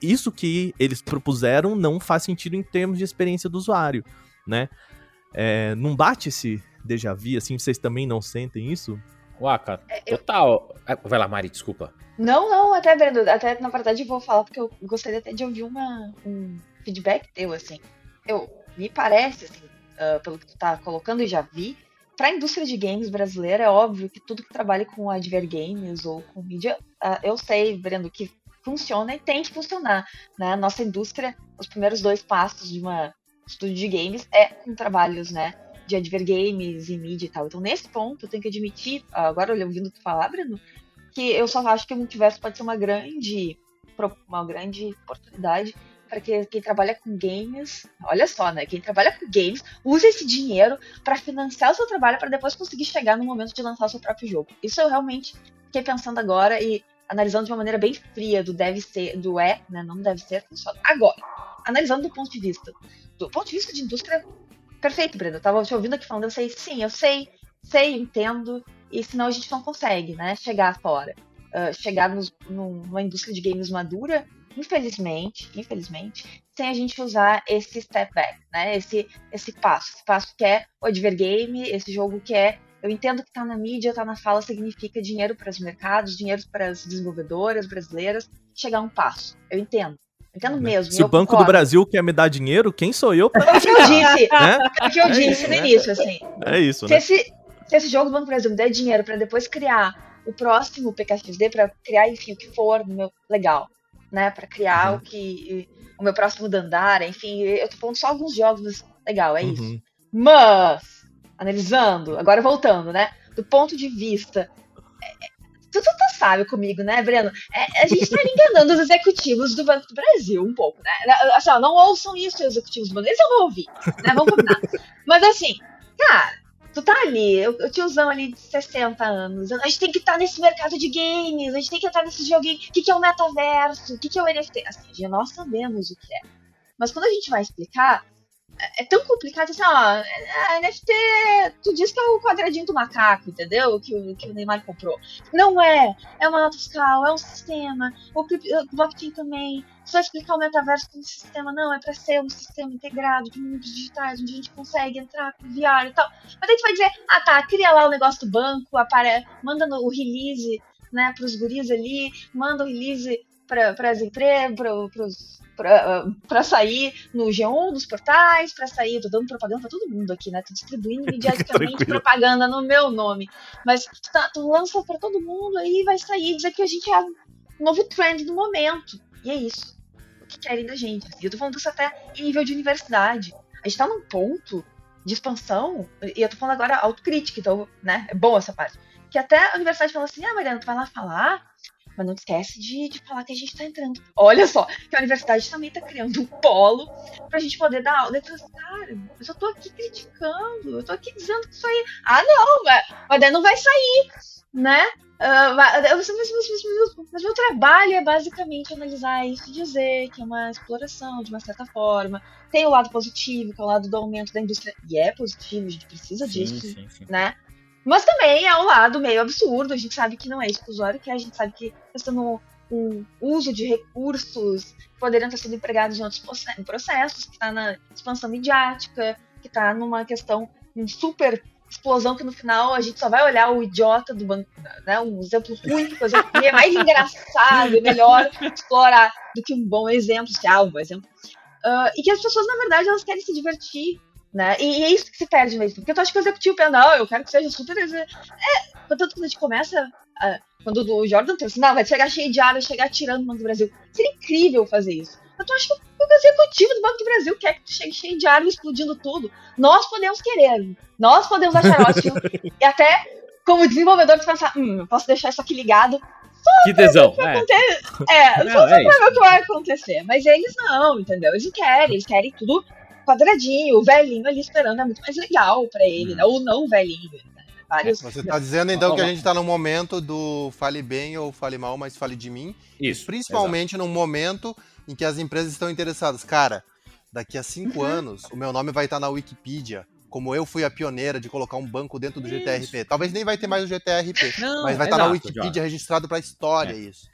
isso que eles propuseram não faz sentido em termos de experiência do usuário, né? É, não bate esse déjà vu, assim, vocês também não sentem isso? Waka, é, total. Eu... Vai lá, Mari, desculpa. Não, não, até, Brendo, até na verdade eu vou falar porque eu gostaria até de ouvir uma, um feedback teu, assim. Eu, me parece, assim, uh, pelo que tu tá colocando e já vi, para a indústria de games brasileira é óbvio que tudo que trabalha com adver games ou com mídia, uh, eu sei, Brendo, que funciona e tem que funcionar. Né? Nossa indústria, os primeiros dois passos de uma estúdio de games é com trabalhos, né? De adver games e mídia e tal. Então, nesse ponto, eu tenho que admitir, agora ouvindo tu falar, Bruno, que eu só acho que o multiverso pode ser uma grande, uma grande oportunidade para que quem trabalha com games, olha só, né? Quem trabalha com games use esse dinheiro para financiar o seu trabalho para depois conseguir chegar no momento de lançar o seu próprio jogo. Isso eu realmente fiquei pensando agora e analisando de uma maneira bem fria do deve ser, do é, né? Não deve ser, funciona. Agora, analisando do ponto de vista do ponto de vista de indústria, perfeito, Brenda. Eu tava te ouvindo aqui falando, eu sei, sim, eu sei, sei, entendo, e senão a gente não consegue, né, chegar fora. Uh, chegar nos, numa indústria de games madura, infelizmente, infelizmente, sem a gente usar esse step back, né, esse, esse passo, esse passo que é o advergame, esse jogo que é eu entendo que está na mídia, está na fala, significa dinheiro para os mercados, dinheiro para as desenvolvedoras brasileiras, chegar um passo. Eu entendo. Entendo mesmo. Se o Banco concordo. do Brasil quer me dar dinheiro, quem sou eu para. É o que eu disse. É, o que eu é disse no início, assim. É isso, se né? Esse, se esse jogo do Banco do Brasil me der dinheiro para depois criar o próximo PKXD, para criar, enfim, o que for no meu legal, né? Para criar uhum. o que. O meu próximo Dandara, enfim, eu tô falando só alguns jogos, mas legal, é uhum. isso. Mas, analisando, agora voltando, né? Do ponto de vista tu, tu, tu sabe comigo, né, Breno? É, a gente tá enganando os executivos do Banco do Brasil um pouco, né? Assim, ó, não ouçam isso, os executivos do Banco, eles ouvir, né? Vamos combinar. Mas assim, cara, tu tá ali, o, tiozão ali de 60 anos, a gente tem que estar tá nesse mercado de games, a gente tem que tá nesse joguinho, o que, que é o metaverso, o que, que é o NFT? Assim, nós sabemos o que é. Mas quando a gente vai explicar, é tão complicado assim, ó, NFT, tu diz que é o quadradinho do macaco, entendeu? Que o, que o Neymar comprou. Não é, é uma nota fiscal, é um sistema, o, o blockchain também. Só explicar o metaverso como sistema, não, é para ser um sistema integrado de mundos digitais, onde a gente consegue entrar com VR e tal. Mas a gente vai dizer, ah tá, cria lá o negócio do banco, apare... manda no, o release, né, pros guris ali, manda o release para as empresas, para os para sair no G1, nos portais, para sair, tô dando propaganda para todo mundo aqui, né? Tô distribuindo (laughs) mediaticamente propaganda no meu nome. Mas tá, tu lança para todo mundo aí vai sair, dizer que a gente é o novo trend do momento. E é isso. O que querem da gente? E eu tô falando isso até em nível de universidade. A gente tá num ponto de expansão, e eu tô falando agora autocrítica, então, né? É boa essa parte. Que até a universidade falou assim: ah, Mariana, tu vai lá falar mas não esquece de, de falar que a gente está entrando. Olha só, que a universidade também está criando um polo para a gente poder dar aula. Eu cara, eu só tô aqui criticando, eu tô aqui dizendo que isso aí. Ah, não, mas, mas daí não vai sair, né? Uh, mas, mas, mas, mas, meu trabalho é basicamente analisar isso e dizer que é uma exploração de uma certa forma. Tem o lado positivo, que é o lado do aumento da indústria. E é positivo, a gente precisa sim, disso, sim, sim. né? Mas também é um lado meio absurdo, a gente sabe que não é isso que a gente sabe que está no um uso de recursos que poderiam ter sido empregados em outros processos, que está na expansão midiática, que está numa questão, um super explosão que no final a gente só vai olhar o idiota do banco, né, um exemplo ruim, coisa que é mais engraçado e melhor explorar do que um bom exemplo, se há um bom exemplo. Uh, e que as pessoas, na verdade, elas querem se divertir né? E, e, é isso que se perde mesmo. Porque tu acha que o executivo pensa, não, eu quero que seja super. É, portanto, quando a gente começa. A, quando o Jordan trouxe, não, vai chegar cheio de ar, vai chegar tirando o Banco do Brasil. Seria incrível fazer isso. Eu tô achando que o executivo do Banco do Brasil quer que tu chegue cheio de ar explodindo tudo. Nós podemos querer. Nós podemos achar (laughs) ótimo. e até, como desenvolvedor, tu pensar, hum, eu posso deixar isso aqui ligado que tesão. É, é não, só é pra ver o que vai acontecer. Mas eles não, entendeu? Eles querem, eles querem tudo quadradinho, o velhinho ali esperando é muito mais legal para ele, hum. né? Ou não velhinho. Né? Vários... Você está dizendo então que a gente está no momento do fale bem ou fale mal, mas fale de mim. Isso. Principalmente exato. num momento em que as empresas estão interessadas. Cara, daqui a cinco uhum. anos, o meu nome vai estar na Wikipedia. Como eu fui a pioneira de colocar um banco dentro do isso. GTRP. Talvez nem vai ter mais o GTRP, não, mas vai estar na Wikipedia registrado para a história é. isso.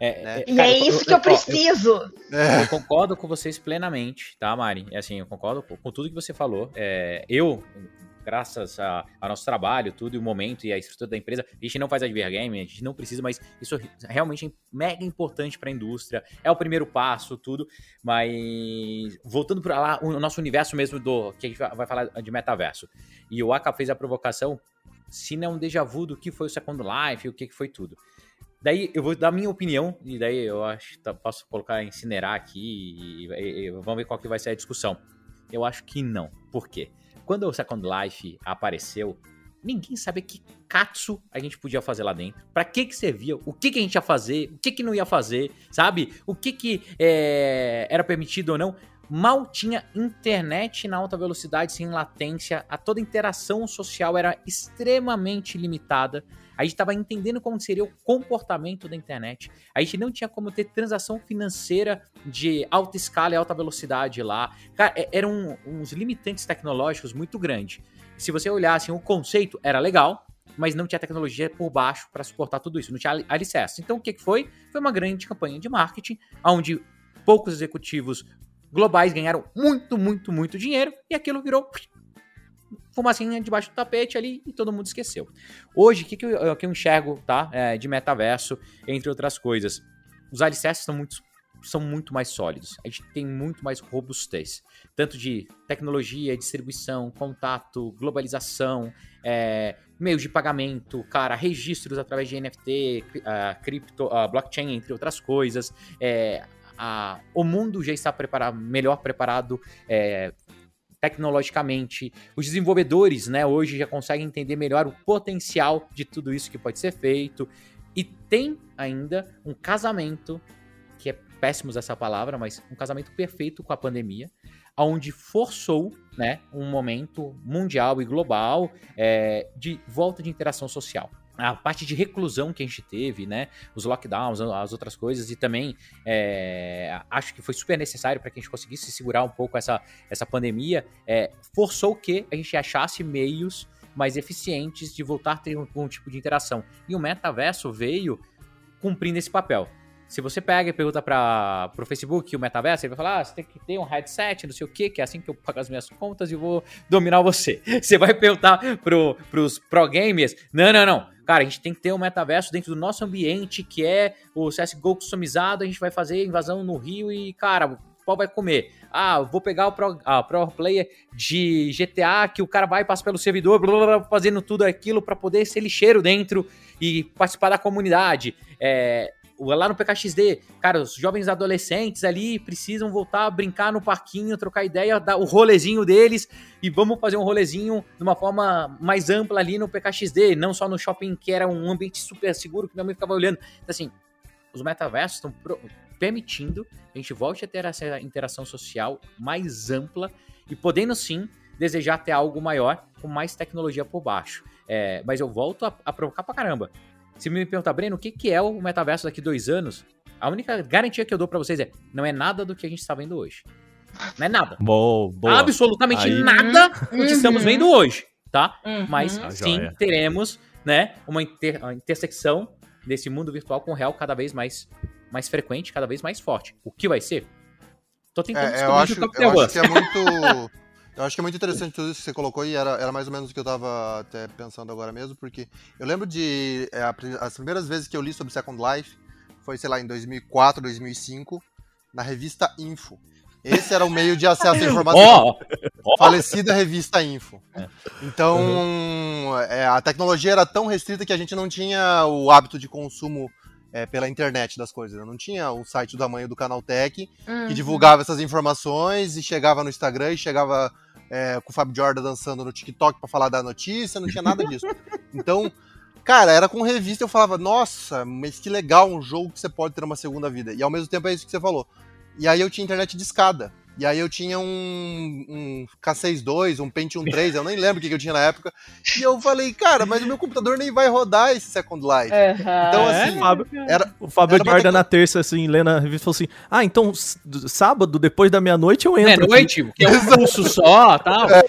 É, né? é, e cara, é isso eu, que eu, eu preciso. Eu, eu, concordo com vocês plenamente, tá, Mari? É assim, eu concordo com, com tudo que você falou. É, eu, graças ao nosso trabalho, tudo, e o momento e a estrutura da empresa, a gente não faz adver game, a gente não precisa, mas isso realmente é mega importante para a indústria. É o primeiro passo, tudo. Mas voltando para lá, o nosso universo mesmo do que a gente vai falar de metaverso. E o Aka fez a provocação, se não é um déjà vu do que foi o Second Life, o que foi tudo. Daí eu vou dar minha opinião, e daí eu acho tá, posso colocar incinerar aqui e, e, e, vamos ver qual que vai ser a discussão. Eu acho que não. Por quê? Quando o Second Life apareceu, ninguém sabia que katsu a gente podia fazer lá dentro. Para que que servia? O que que a gente ia fazer? O que que não ia fazer? Sabe? O que que é, era permitido ou não? Mal tinha internet na alta velocidade sem latência, a toda interação social era extremamente limitada. A gente estava entendendo como seria o comportamento da internet. A gente não tinha como ter transação financeira de alta escala e alta velocidade lá. Cara, é, eram uns limitantes tecnológicos muito grandes. Se você olhar assim, o conceito era legal, mas não tinha tecnologia por baixo para suportar tudo isso, não tinha alicerce. Então o que foi? Foi uma grande campanha de marketing, onde poucos executivos globais ganharam muito, muito, muito dinheiro e aquilo virou fumacinha debaixo do tapete ali e todo mundo esqueceu. Hoje, o que, que, eu, que eu enxergo tá, é, de metaverso, entre outras coisas? Os alicerces estão muito são muito mais sólidos. A gente tem muito mais robustez. Tanto de tecnologia, distribuição, contato, globalização, é, meios de pagamento, cara, registros através de NFT, uh, cripto, uh, blockchain, entre outras coisas. É, a, o mundo já está preparado, melhor preparado é, tecnologicamente. Os desenvolvedores, né, hoje já conseguem entender melhor o potencial de tudo isso que pode ser feito. E tem ainda um casamento, que é péssimo essa palavra, mas um casamento perfeito com a pandemia, onde forçou né, um momento mundial e global é, de volta de interação social a parte de reclusão que a gente teve, né? Os lockdowns, as outras coisas, e também é, acho que foi super necessário para que a gente conseguisse segurar um pouco essa, essa pandemia, é, forçou que a gente achasse meios mais eficientes de voltar a ter algum tipo de interação. E o metaverso veio cumprindo esse papel. Se você pega e pergunta para o Facebook o metaverso, ele vai falar: ah, você tem que ter um headset, não sei o que, que é assim que eu pago as minhas contas e vou dominar você. (laughs) Você vai perguntar para os pro gamers: não, não, não. Cara, a gente tem que ter um metaverso dentro do nosso ambiente, que é o CSGO customizado, a gente vai fazer invasão no Rio e, cara, qual vai comer? Ah, vou pegar o Pro, ah, Pro Player de GTA, que o cara vai passar pelo servidor, blá, blá, blá, fazendo tudo aquilo para poder ser lixeiro dentro e participar da comunidade. É, lá no PKXD, cara, os jovens adolescentes ali precisam voltar a brincar no parquinho, trocar ideia, dar o rolezinho deles e vamos fazer um rolezinho de uma forma mais ampla ali no PKXD, não só no shopping que era um ambiente super seguro que minha mãe ficava olhando. Então, assim, os metaversos estão permitindo que a gente volte a ter essa interação social mais ampla e podendo sim desejar ter algo maior com mais tecnologia por baixo. É, mas eu volto a, a provocar pra caramba. Se me perguntar, Breno, o que, que é o metaverso daqui dois anos? A única garantia que eu dou para vocês é: não é nada do que a gente está vendo hoje. Não é nada. Boa, boa. Absolutamente Aí... nada do que estamos uhum. vendo hoje, tá? Uhum. Mas ah, sim, teremos, né, uma, inter uma intersecção desse mundo virtual com o real cada vez mais, mais frequente, cada vez mais forte. O que vai ser? Tô tentando é, eu acho, eu acho que é muito (laughs) Eu acho que é muito interessante tudo isso que você colocou e era, era mais ou menos o que eu estava até pensando agora mesmo, porque eu lembro de. É, as primeiras vezes que eu li sobre Second Life foi, sei lá, em 2004, 2005, na revista Info. Esse era o meio de acesso à (laughs) informação. Oh! Oh! Falecida revista Info. É. Então, uhum. é, a tecnologia era tão restrita que a gente não tinha o hábito de consumo é, pela internet das coisas. Né? Não tinha o site do tamanho do Canal Tech uhum. que divulgava essas informações e chegava no Instagram e chegava é, com o Fábio Jordan dançando no TikTok para falar da notícia, não tinha nada disso. Então, cara, era com revista eu falava, nossa, mas que legal um jogo que você pode ter uma segunda vida. E ao mesmo tempo é isso que você falou. E aí eu tinha internet de escada. E aí eu tinha um, um K62, um Pentium 3, eu nem lembro o que, que eu tinha na época. E eu falei, cara, mas o meu computador nem vai rodar esse Second Life. Uhum. Então, assim, é, o Fábio, era, o Fábio era Jordan na terça, assim, lendo a revista, falou assim: Ah, então sábado, depois da meia-noite, eu entro. Meia-noite, que é um curso só tal. É.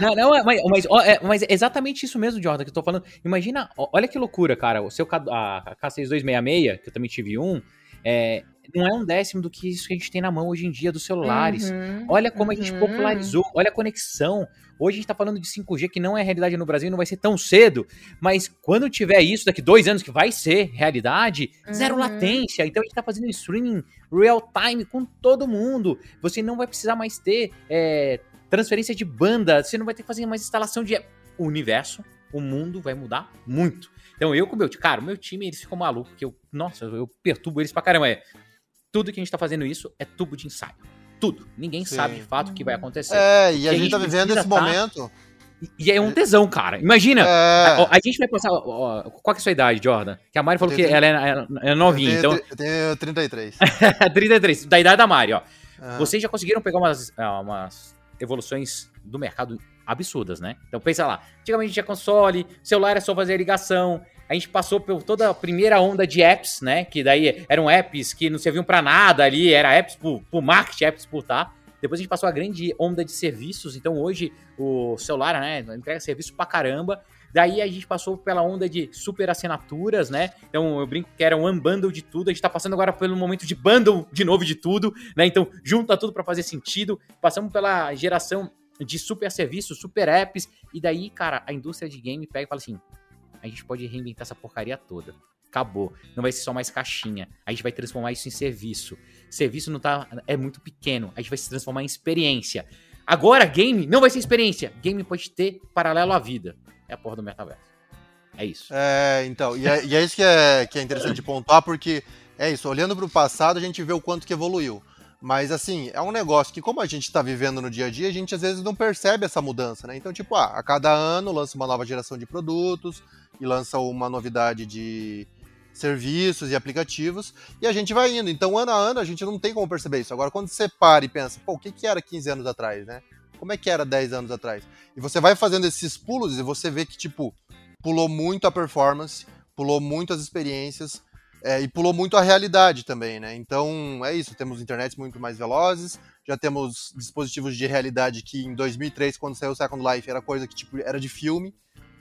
Não, não, é, mas, mas, é, mas é exatamente isso mesmo, Jordan, que eu tô falando. Imagina, olha que loucura, cara. O seu K, a K6266, que eu também tive um, é, não é um décimo do que isso que a gente tem na mão hoje em dia dos celulares. Uhum, olha como uhum. a gente uhum. popularizou, olha a conexão. Hoje a gente tá falando de 5G que não é realidade no Brasil, não vai ser tão cedo, mas quando tiver isso, daqui dois anos que vai ser realidade, uhum. zero latência. Então a gente tá fazendo streaming real time com todo mundo. Você não vai precisar mais ter é, transferência de banda, você não vai ter que fazer mais instalação de. O universo, o mundo vai mudar muito. Então eu com o meu time, cara, o meu time eles ficam malucos, que eu, nossa, eu perturbo eles pra caramba. É, tudo que a gente tá fazendo isso é tubo de ensaio. Tudo. Ninguém Sim. sabe de fato o que vai acontecer. É, e a, a gente, tá vivendo esse tá... momento. E é um tesão, cara. Imagina, é... a, a, gente vai passar. Ó, qual que é a sua idade, Jordan? Que a Mari falou que ela é, é novinha, eu tenho, então. Eu tenho 33. 33, (laughs) da idade da Mari, ó. É. Vocês já conseguiram pegar umas, ah, umas evoluções do mercado absurdas, né? Então pensa lá. Antigamente tinha console, celular era só fazer ligação, a gente passou por toda a primeira onda de apps, né? Que daí eram apps que não serviam para nada ali, era apps por, por marketing, apps por tá. Depois a gente passou a grande onda de serviços, então hoje o celular, né, entrega serviço pra caramba. Daí a gente passou pela onda de super assinaturas, né? Então eu brinco que era um unbundle de tudo. A gente tá passando agora pelo momento de bundle de novo de tudo, né? Então junta tudo para fazer sentido. Passamos pela geração de super serviços, super apps. E daí, cara, a indústria de game pega e fala assim: a gente pode reinventar essa porcaria toda. Acabou. Não vai ser só mais caixinha. A gente vai transformar isso em serviço. Serviço não tá. É muito pequeno. A gente vai se transformar em experiência. Agora, game não vai ser experiência. Game pode ter paralelo à vida. É a porra do metaverso. É isso. É, então. E é, e é isso que é, que é interessante pontuar, porque é isso. Olhando para o passado, a gente vê o quanto que evoluiu. Mas assim, é um negócio que, como a gente está vivendo no dia a dia, a gente às vezes não percebe essa mudança, né? Então, tipo, ah, a cada ano lança uma nova geração de produtos e lança uma novidade de serviços e aplicativos, e a gente vai indo. Então, ano a ano, a gente não tem como perceber isso. Agora, quando você para e pensa, pô, o que, que era 15 anos atrás, né? Como é que era 10 anos atrás? E você vai fazendo esses pulos e você vê que, tipo, pulou muito a performance, pulou muito as experiências, é, e pulou muito a realidade também, né? Então é isso, temos internets muito mais velozes, já temos dispositivos de realidade que em 2003, quando saiu o Second Life, era coisa que tipo, era de filme.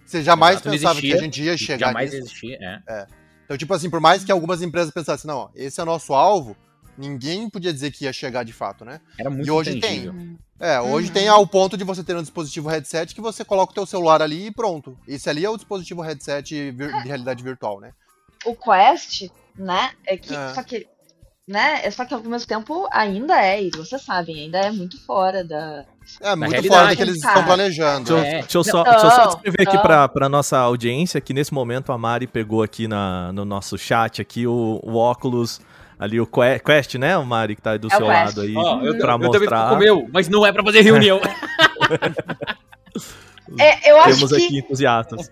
Você jamais Exato, pensava que a gente ia chegar Jamais nisso. existia, é. é. Então, tipo assim, por mais que algumas empresas pensassem, não, esse é o nosso alvo, ninguém podia dizer que ia chegar de fato, né? Era muito E hoje tem. É, hoje uhum. tem ao ponto de você ter um dispositivo headset que você coloca o teu celular ali e pronto. Esse ali é o dispositivo headset de realidade virtual, né? O Quest, né? É que, é. Só que. Né? É só que ao mesmo tempo ainda é, e vocês sabem, ainda é muito fora da. É, muito fora do que eles estão planejando. Deixa, é. deixa, eu só, deixa eu só descrever aqui para pra nossa audiência que nesse momento a Mari pegou aqui na, no nosso chat aqui o, o óculos ali o Quest, né, o Mari, que tá aí do é seu lado aí, oh, eu, pra eu mostrar. Eu também meu, mas não é pra fazer reunião. (laughs) é, eu acho Temos que... aqui entusiastas.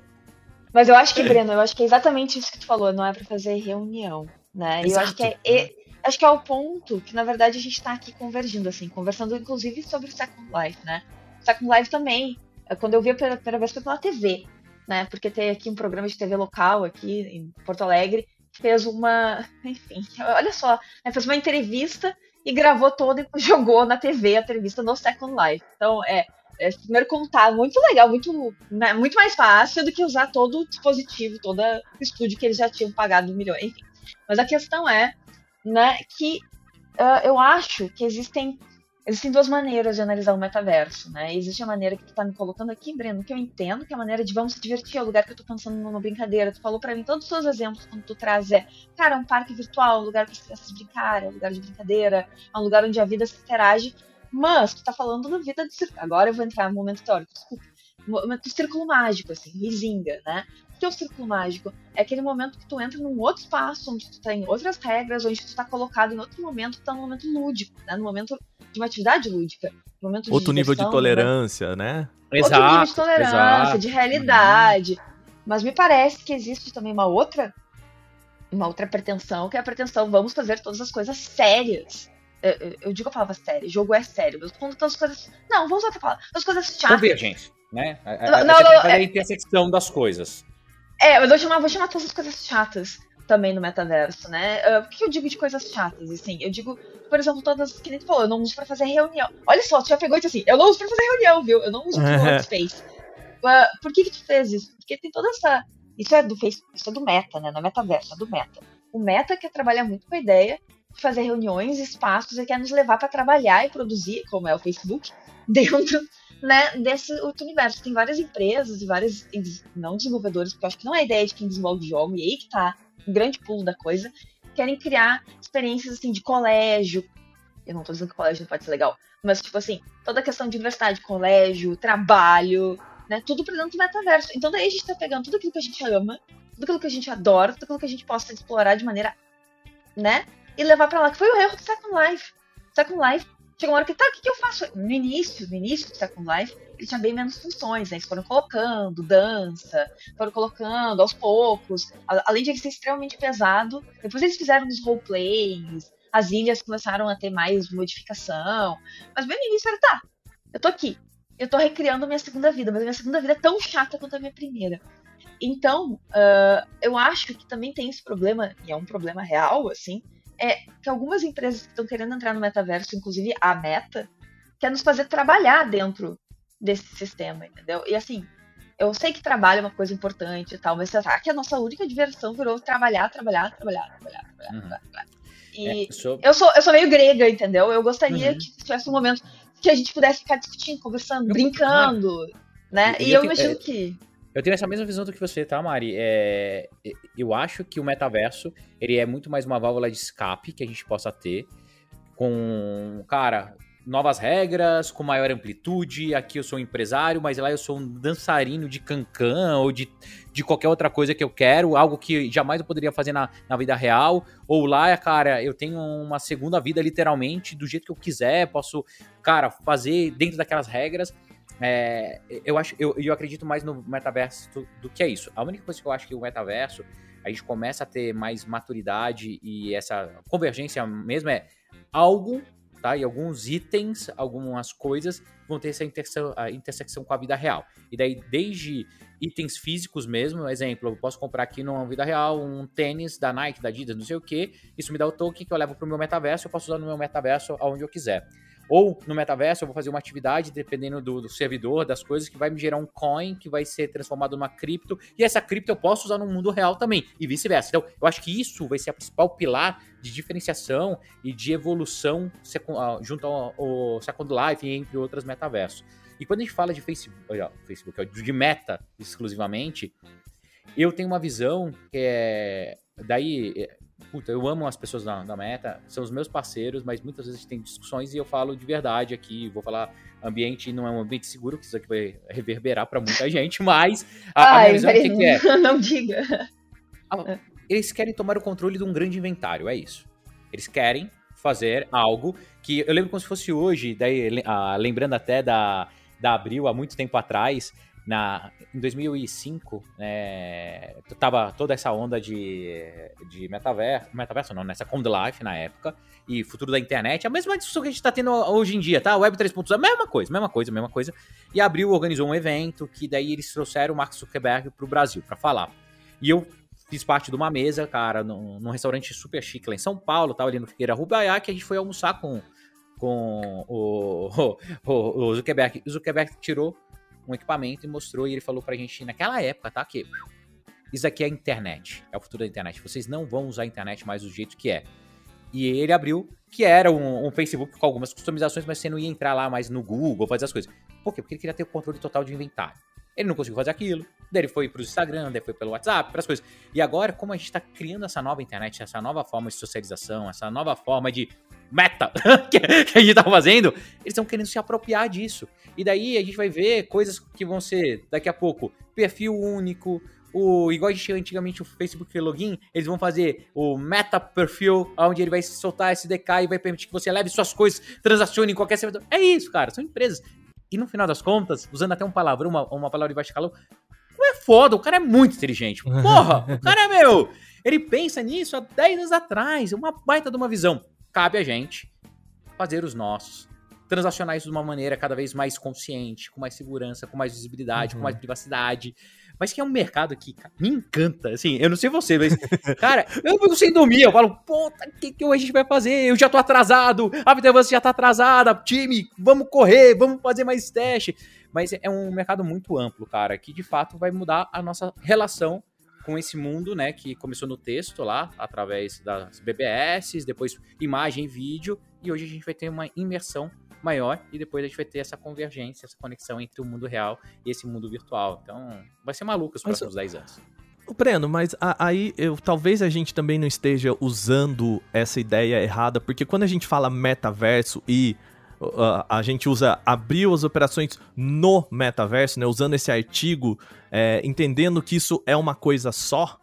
Mas eu acho que, Breno, eu acho que é exatamente isso que tu falou, não é para fazer reunião, né? E eu acho que é, é, acho que é o ponto que, na verdade, a gente tá aqui convergindo, assim, conversando inclusive sobre o Second Life, né? O Second Life também, é, quando eu vi a primeira vez foi pela TV, né? Porque tem aqui um programa de TV local aqui em Porto Alegre, que fez uma, enfim, olha só, né? fez uma entrevista e gravou toda e (laughs) jogou na TV a entrevista no Second Life. Então, é, é, primeiro contato muito legal, muito, né, muito mais fácil do que usar todo o dispositivo, todo o estúdio que eles já tinham pagado milhões, enfim. Mas a questão é, né, que uh, eu acho que existem existem duas maneiras de analisar o metaverso, né? Existe a maneira que tu tá me colocando aqui, Breno, que eu entendo, que é a maneira de vamos se divertir, é o lugar que eu tô pensando numa brincadeira. Tu falou para mim todos os seus exemplos quando tu traz é, cara, é um parque virtual, um lugar para as crianças brincarem, é um lugar de brincadeira, é um lugar onde a vida se interage mas tu tá falando da vida do círculo. Agora eu vou entrar no momento teórico, desculpa. Momento do círculo mágico, assim, risinga, né? O que é o círculo mágico? É aquele momento que tu entra num outro espaço, onde tu tem outras regras, onde tu tá colocado em outro momento, tu tá num momento lúdico, né? No momento de uma atividade lúdica. Momento outro nível de tolerância, né? Exato, outro nível de tolerância, exato. de realidade. Uhum. Mas me parece que existe também uma outra uma outra pretensão, que é a pretensão, vamos fazer todas as coisas sérias eu, eu digo a palavra sério, jogo é sério, mas quando as coisas. Não, vamos outra palavra. As coisas chatas. Convergência, né? A, a, não, a, não, é... a intersecção das coisas. É, eu vou chamar, vou chamar todas as coisas chatas também no metaverso, né? Uh, por que eu digo de coisas chatas, assim? Eu digo, por exemplo, todas que nem tu falou, eu não uso pra fazer reunião. Olha só, tu já pegou e disse assim, eu não uso pra fazer reunião, viu? Eu não uso pro (laughs) Workspace. Uh, por que que tu fez isso? Porque tem toda essa... Isso é do Facebook, isso é do meta, né? Não é metaverso, é do meta. O meta quer trabalhar muito com a ideia fazer reuniões, espaços e quer nos levar para trabalhar e produzir, como é o Facebook, (laughs) dentro né, desse outro universo. Tem várias empresas e vários, não desenvolvedores, porque eu acho que não é a ideia de quem desenvolve jogo, e aí que tá um grande pulo da coisa, querem criar experiências assim de colégio. Eu não tô dizendo que colégio não pode ser legal, mas tipo assim, toda a questão de universidade, colégio, trabalho, né, tudo pra dentro do metaverso. Então daí a gente tá pegando tudo aquilo que a gente ama, tudo aquilo que a gente adora, tudo aquilo que a gente possa explorar de maneira, né, e levar para lá, que foi o erro do Second Life. Second Life, chegou uma hora que, tá, o que, que eu faço? No início, no início do Second Life, ele tinha bem menos funções, né? Eles foram colocando dança, foram colocando aos poucos, além de ele ser extremamente pesado. Depois eles fizeram os roleplays, as ilhas começaram a ter mais modificação. Mas bem no início era, tá, eu tô aqui, eu tô recriando minha segunda vida, mas minha segunda vida é tão chata quanto a minha primeira. Então, uh, eu acho que também tem esse problema, e é um problema real, assim, é que algumas empresas que estão querendo entrar no metaverso, inclusive a Meta, quer nos fazer trabalhar dentro desse sistema, entendeu? E assim, eu sei que trabalho é uma coisa importante e tal, mas será que a nossa única diversão virou trabalhar, trabalhar, trabalhar, trabalhar, trabalhar, uhum. trabalhar, E é, sou... eu, sou, eu sou meio grega, entendeu? Eu gostaria uhum. que tivesse um momento que a gente pudesse ficar discutindo, conversando, eu, brincando, né? E eu, eu imagino é... que Eu tenho essa mesma visão do que você, tá, Mari? É, eu acho que o metaverso ele é muito mais uma válvula de escape que a gente possa ter com, cara, novas regras, com maior amplitude. Aqui eu sou um empresário, mas lá eu sou um dançarino de cancan ou de, de qualquer outra coisa que eu quero, algo que jamais eu poderia fazer na, na vida real. Ou lá, cara, eu tenho uma segunda vida, literalmente, do jeito que eu quiser, posso, cara, fazer dentro daquelas regras. É, eu acho, eu, eu acredito mais no metaverso do, que é isso. A única coisa que eu acho que o metaverso a gente começa a ter mais maturidade e essa convergência mesmo é algo, tá? E alguns itens, algumas coisas vão ter essa intersecção, a intersecção com a vida real. E daí, desde itens físicos mesmo, exemplo, eu posso comprar aqui numa vida real um tênis da Nike, da Adidas, não sei o que, isso me dá o token que eu levo para o meu metaverso, eu posso usar no meu metaverso aonde eu quiser. Ou no metaverso eu vou fazer uma atividade, dependendo do, do, servidor, das coisas, que vai me gerar um coin que vai ser transformado numa cripto. E essa cripto eu posso usar no mundo real também, e vice-versa. Então, eu acho que isso vai ser a principal pilar de diferenciação e de evolução ah, junto ao, ao Second Life entre outras metaversos. E quando a gente fala de Facebook, olha, Facebook de meta exclusivamente, eu tenho uma visão que é. Daí, puta, eu amo as pessoas da, da, Meta, são os meus parceiros, mas muitas vezes a gente tem discussões e eu falo de verdade aqui, vou falar ambiente não é um ambiente seguro, que isso aqui vai reverberar para muita (laughs) gente, mas a, Ai, a visão é que, que é. (laughs) Não diga. Eles querem tomar o controle de um grande inventário, é isso. Eles querem fazer algo que eu lembro como se fosse hoje, daí ah, lembrando até da da Abril há muito tempo atrás, na, em 2005, é, tava toda essa onda de, de metaverso, metaverso não, nessa Second Life na época, e futuro da internet, a mesma discussão que a gente tá tendo hoje em dia, tá? Web 3.0, a mesma coisa, mesma coisa, mesma coisa. E a Abril organizou um evento que daí eles trouxeram o Mark Zuckerberg pro Brasil para falar. E eu fiz parte de uma mesa, cara, num, num, restaurante super chique lá em São Paulo, tava ali no Figueira Rubaiá, que a gente foi almoçar com, com o, (laughs) o, o Zuckerberg. O Zuckerberg tirou um equipamento e mostrou, e ele falou pra gente naquela época, tá? Que isso aqui é a internet, é o futuro da internet. Vocês não vão usar a internet mais do jeito que é. E ele abriu, que era um, um, Facebook com algumas customizações, mas você não ia entrar lá mais no Google, fazer as coisas. Por quê? Porque ele queria ter o controle total de inventário. Ele não conseguiu fazer aquilo, daí ele foi pro Instagram, daí foi pelo WhatsApp, para as coisas. E agora, como a gente está criando essa nova internet, essa nova forma de socialização, essa nova forma de meta (laughs) que a gente tá fazendo, eles estão querendo se apropriar disso. E daí a gente vai ver coisas que vão ser, daqui a pouco, perfil único, o igual a gente tinha antigamente o Facebook Login, eles vão fazer o meta perfil, onde ele vai soltar SDK e vai permitir que você leve suas coisas, transacione em qualquer servidor. É isso, cara, são empresas e no final das contas, usando até um palavrão, uma, uma palavra de baixo calão, não é foda, o cara é muito inteligente. Porra, o cara é meu. (laughs) Ele pensa nisso há 10 anos atrás, uma baita de uma visão. Cabe a gente fazer os nossos, transacionar isso de uma maneira cada vez mais consciente, com mais segurança, com mais visibilidade, uhum. com mais privacidade, mas que é um mercado que cara, me encanta. Assim, eu não sei você, mas, (laughs) cara, eu fico sem dormir. Eu falo, puta, o que, que a gente vai fazer? Eu já tô atrasado, a Vitavança já tá atrasada, time, vamos correr, vamos fazer mais teste. Mas é um mercado muito amplo, cara, que de fato vai mudar a nossa relação com esse mundo, né, que começou no texto lá, através das BBS, depois imagem e vídeo, e hoje a gente vai ter uma imersão maior e depois a gente vai ter essa convergência, essa conexão entre o mundo real e esse mundo virtual. Então, vai ser maluco os próximos mas, 10 anos. O Breno, mas aí eu, talvez a gente também não esteja usando essa ideia errada, porque quando a gente fala metaverso e a gente usa abriu as operações no metaverso, né, usando esse artigo, é, entendendo que isso é uma coisa só,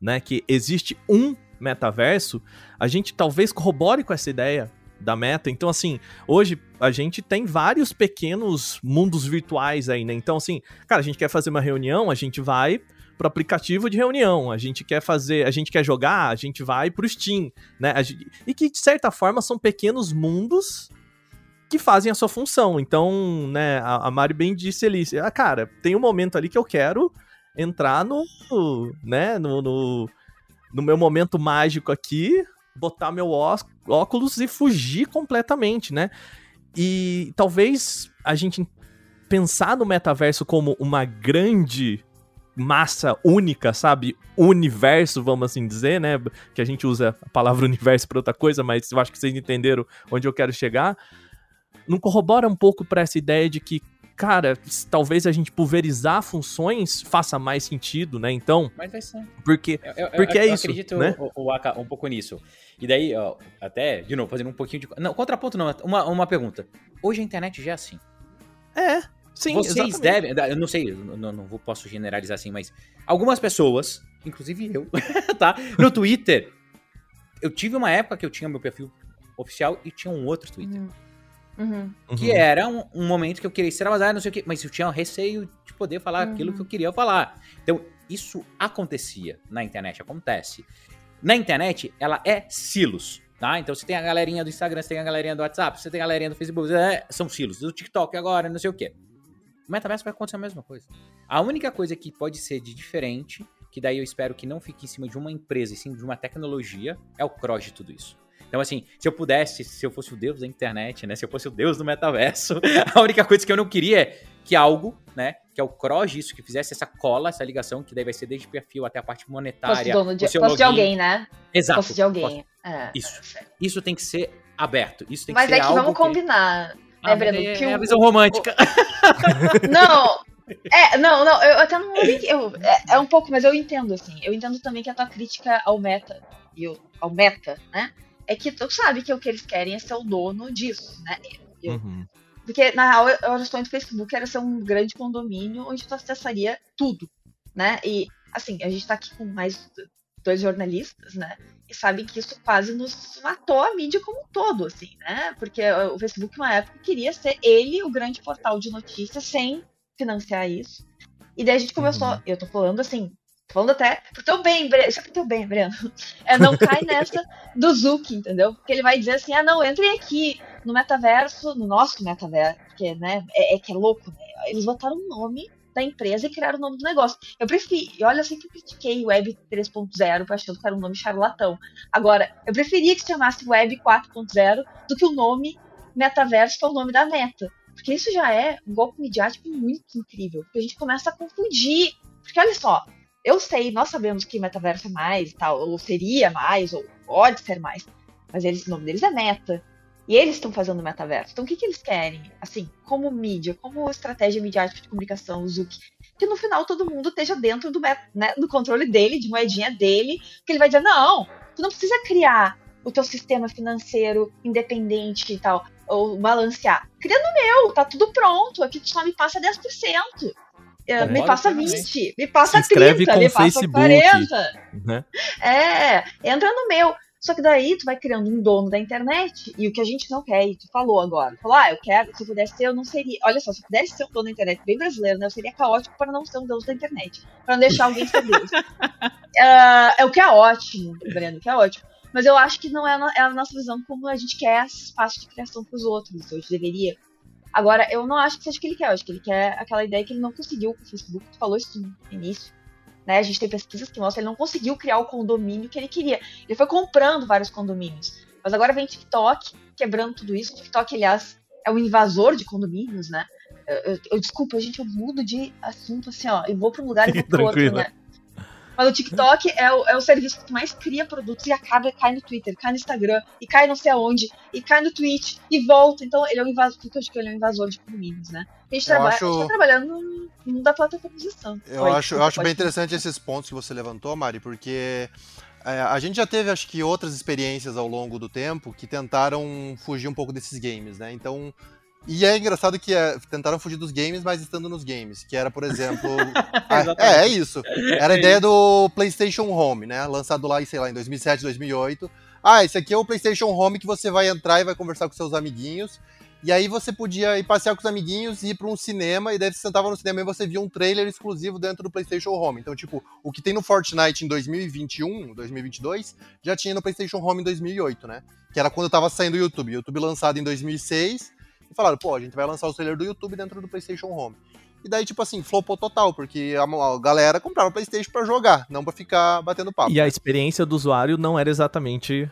né, que existe um metaverso, a gente talvez corrobore com essa ideia da meta. Então, assim, hoje a gente tem vários pequenos mundos virtuais aí, né? Então, assim, cara, a gente quer fazer uma reunião, a gente vai pro aplicativo de reunião, a gente quer fazer, a gente quer jogar, a gente vai pro Steam, né? Gente, e que, de certa forma, são pequenos mundos que fazem a sua função. Então, né, a, a Mari bem disse ali, ah, cara, tem um momento ali que eu quero entrar no, né, no, no, no meu momento mágico aqui, botar meu óculos e fugir completamente, né? E talvez a gente pensar no metaverso como uma grande massa única, sabe? Universo, vamos assim dizer, né? Que a gente usa a palavra (laughs) universo para outra coisa, mas eu acho que vocês entenderam onde eu quero chegar. Não corrobora um pouco para essa ideia de que cara, talvez a gente pulverizar funções faça mais sentido, né? Então. Mas vai ser. Porque, eu, eu, porque eu, é isso. Eu acredito né? o, o Aka um pouco nisso. E daí, ó, até, de novo, fazendo um pouquinho de. Não, contraponto não, uma, uma pergunta. Hoje a internet já é assim. É. Sim, Vocês exatamente. devem, eu não sei, não, não posso generalizar assim, mas algumas pessoas, inclusive eu, (laughs) tá? No Twitter, eu tive uma época que eu tinha meu perfil oficial e tinha um outro Twitter. Uhum. Uhum. Que uhum. era um, um, momento que eu queria extravasar, não sei o quê, mas eu tinha receio de poder falar uhum. aquilo que eu queria falar. Então, isso acontecia na internet, acontece. Na internet, ela é silos, tá? Então, você tem a galerinha do Instagram, você tem a galerinha do WhatsApp, você tem a galerinha do Facebook, é, são silos. Do TikTok agora, não sei o quê. O metaverso vai acontecer a mesma coisa. A única coisa que pode ser de diferente, que daí eu espero que não fique em cima de uma empresa, e sim de uma tecnologia, é o cross de tudo isso. Então, assim, se eu pudesse, se eu fosse o deus da internet, né? Se eu fosse o deus do metaverso, (laughs) a única coisa que eu não queria é que algo, né? Que é o cross isso, que fizesse essa cola, essa ligação, que daí vai ser desde perfil até a parte monetária. Fosse, dono de, fosse de alguém, né? Exato. Fosse de alguém. É, isso. É isso tem que ser aberto. Isso tem Mas que ser é que vamos combinar, né, ah, Breno? É, que é a visão romântica. O... (laughs) não, é, não, não, eu até não. Eu, é, é, um pouco, mas eu entendo, assim. Eu entendo também que a tua crítica ao meta, e ao meta, né? É que tu sabe que o que eles querem é ser o dono disso, né? Eu, uhum. Porque, na real, eu estou no Facebook era ser um grande condomínio onde tu acessaria tudo, né? E, assim, a gente está aqui com mais dois jornalistas, né? E sabe que isso quase nos matou a mídia como um todo, assim, né? Porque o Facebook, uma época, queria ser ele o grande portal de notícias sem financiar isso. E daí a gente começou, uhum. eu tô falando assim, falando até pro teu bem, Breno. Isso é pro teu bem, Breno. É, não cai (laughs) nessa do Zuki, entendeu? Porque ele vai dizer assim: ah, não, entrem aqui no metaverso, no nosso metaverso, porque, né, é, é que é louco, né? Eles botaram o nome da empresa e criaram o nome do negócio. Eu preferi, e olha, eu sempre critiquei Web 3.0 achando que era um nome charlatão. Agora, eu preferia que se chamasse Web 4.0 do que o nome metaverso, que é o nome da meta. Porque isso já é um golpe midiático muito incrível. Porque a gente começa a confundir. Porque olha só, eu sei, nós sabemos que metaverso é mais tal, ou seria mais, ou pode ser mais. Mas eles, o nome deles é meta. E eles estão fazendo metaverso. Então o que, que eles querem? Assim, como mídia, como estratégia midiática de comunicação, o Zuki, que no final todo mundo esteja dentro do, né, do controle dele, de moedinha dele, que ele vai dizer, não, tu não precisa criar o teu sistema financeiro independente e tal, ou balancear. Cria no meu, tá tudo pronto, aqui tu só me passa 10%. É, me passa 20, me passa 30, me passa Facebook, 40. Né? É, entra no meu. Só que daí tu vai criando um dono da internet e o que a gente não quer, e tu falou agora. Falou, ah, eu quero, se eu pudesse ser, eu não seria. Olha só, se eu pudesse ser um dono da internet bem brasileiro, né, eu seria caótico para não ser um deus da internet. Para não deixar alguém ser deus. uh, é o que é ótimo, Breno, que é ótimo. Mas eu acho que não é a, é a nossa visão como a gente quer esse espaço de criação para os outros. Hoje deveria Agora, eu não acho que seja o que ele quer, eu acho que ele quer aquela ideia que ele não conseguiu com o Facebook, tu falou isso no início. Né? A gente tem pesquisas que mostram que ele não conseguiu criar o condomínio que ele queria. Ele foi comprando vários condomínios. Mas agora vem TikTok quebrando tudo isso. O TikTok, aliás, é um invasor de condomínios, né? Eu, eu, eu desculpa, gente, eu mudo de assunto assim, ó, e vou para um lugar e vou para outro, (laughs) né? Mas o TikTok é o, é o serviço que mais cria produtos e acaba, cai no Twitter, cai no Instagram, e cai não sei aonde, e cai no Twitch, e volta. Então ele é um invasor, porque eu acho que ele é um invasor de condomínios, né? A gente, trabalha, acho... a gente tá trabalhando no mundo da plataformização. Eu Oi, acho, eu acho bem interessante esses pontos que você levantou, Mari, porque é, a gente já teve, acho que, outras experiências ao longo do tempo que tentaram fugir um pouco desses games, né? Então, e é engraçado que é, tentaram fugir dos games, mas estando nos games. Que era, por exemplo. (laughs) a, é, é isso. Era a ideia do PlayStation Home, né? Lançado lá, sei lá, em 2007, 2008. Ah, esse aqui é o PlayStation Home que você vai entrar e vai conversar com seus amiguinhos. E aí você podia ir passear com os amiguinhos, ir para um cinema, e daí você sentava no cinema e você via um trailer exclusivo dentro do PlayStation Home. Então, tipo, o que tem no Fortnite em 2021, 2022, já tinha no PlayStation Home em 2008, né? Que era quando tava saindo o YouTube. O YouTube lançado em 2006 e falaram, pô, a gente vai lançar o trailer do YouTube dentro do PlayStation Home. E daí, tipo assim, flopou total, porque a, galera comprava o PlayStation para jogar, não para ficar batendo papo. E a experiência do usuário não era exatamente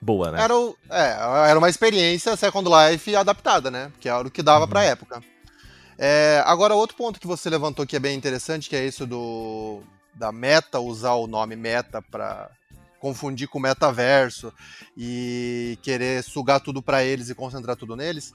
boa, né? Era, o, é, era uma experiência Second Life adaptada, né? Que era o que dava uhum. pra época. É, agora, outro ponto que você levantou que é bem interessante, que é isso do da Meta usar o nome Meta para confundir com o metaverso e querer sugar tudo para eles e concentrar tudo neles.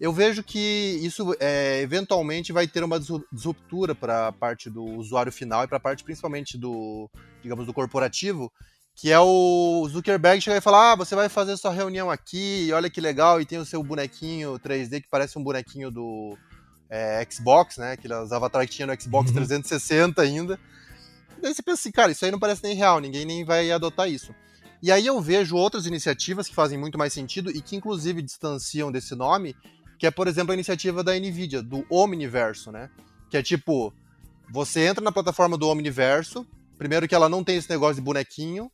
Eu vejo que isso é, eventualmente vai ter uma disruptura para a parte do usuário final e para a parte principalmente do, digamos, do corporativo, que é o Zuckerberg chegar e falar: ah, você vai fazer sua reunião aqui, olha que legal, e tem o seu bonequinho 3D que parece um bonequinho do é, Xbox, né? Aqueles avatares que tinha no Xbox uhum. 360 ainda. Daí você pensa assim, cara, isso aí não parece nem real, ninguém nem vai adotar isso. E aí eu vejo outras iniciativas que fazem muito mais sentido e que inclusive distanciam desse nome, que é, por exemplo, a iniciativa da Nvidia, do Omniverso, né? Que é tipo, você entra na plataforma do Omniverso, primeiro que ela não tem esse negócio de bonequinho,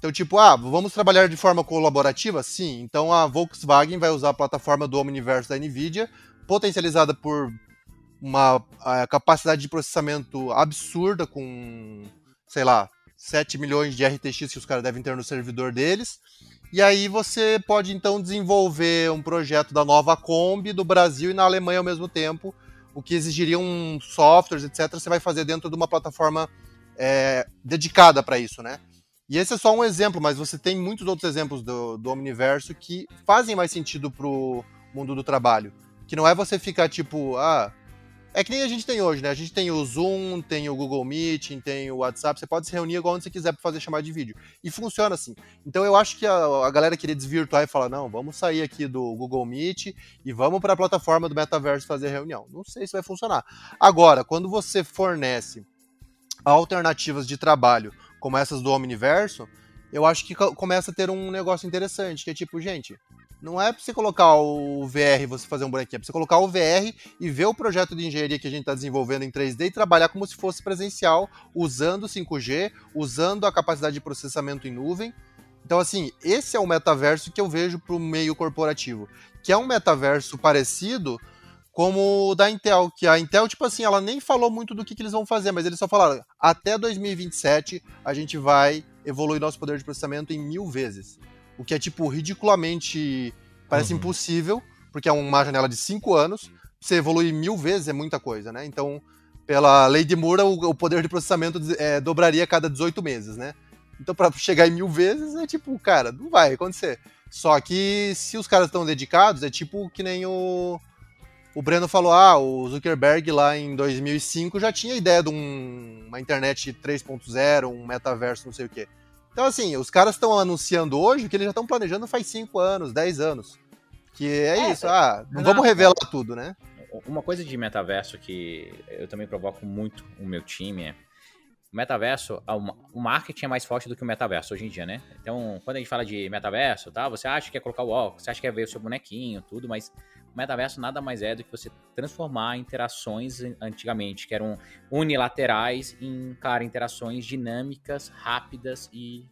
então, tipo, ah, vamos trabalhar de forma colaborativa? Sim. Então a Volkswagen vai usar a plataforma do Omniverse da NVIDIA, potencializada por uma capacidade de processamento absurda, com, sei lá, 7 milhões de RTX que os caras devem ter no servidor deles. E aí você pode então desenvolver um projeto da nova Kombi do Brasil e na Alemanha ao mesmo tempo, o que exigiria um softwares, etc. Você vai fazer dentro de uma plataforma é, dedicada para isso, né? E esse é só um exemplo, mas você tem muitos outros exemplos do, do Omniverso que fazem mais sentido pro mundo do trabalho. Que não é você ficar tipo, ah. É que nem a gente tem hoje, né? A gente tem o Zoom, tem o Google Meet, tem o WhatsApp. Você pode se reunir igual onde você quiser para fazer chamada de vídeo. E funciona assim. Então eu acho que a, a galera queria desvirtuar e falar: não, vamos sair aqui do Google Meet e vamos para a plataforma do Metaverso fazer reunião. Não sei se vai funcionar. Agora, quando você fornece alternativas de trabalho como essas do Omniverso, eu acho que começa a ter um negócio interessante, que é tipo, gente, não é pra você colocar o VR e você fazer um bonequinho, é pra você colocar o VR e ver o projeto de engenharia que a gente está desenvolvendo em 3D e trabalhar como se fosse presencial, usando 5G, usando a capacidade de processamento em nuvem. Então, assim, esse é o metaverso que eu vejo pro meio corporativo, que é um metaverso parecido como o da Intel, que a Intel, tipo assim, ela nem falou muito do que, que eles vão fazer, mas eles só falaram, até 2027 a gente vai evoluir nosso poder de processamento em mil vezes. O que é, tipo, ridiculamente, parece uhum. impossível, porque é uma janela de cinco anos, você evoluir mil vezes é muita coisa, né? Então, pela lei de Moore, o, o poder de processamento é, dobraria a cada 18 meses, né? Então, para chegar em mil vezes, é tipo, cara, não vai acontecer. Só que se os caras estão dedicados, é tipo que nem o, o Breno falou: ah, o Zuckerberg lá em 2005 já tinha ideia de um, uma internet 3.0, um metaverso, não sei o quê. Então, assim, os caras estão anunciando hoje que eles já estão planejando faz 5 anos, 10 anos. Que é, é isso, ah, não, vamos revelar tudo, né? Uma coisa de metaverso que eu também provoco muito o meu time é o metaverso, o marketing é mais forte do que o metaverso hoje em dia, né? Então, quando a gente fala de metaverso, tá? Você acha que é colocar o óculos, você acha que é ver o seu bonequinho, tudo, mas o metaverso nada mais é do que você transformar interações antigamente, que eram unilaterais, em, cara, interações dinâmicas, rápidas e,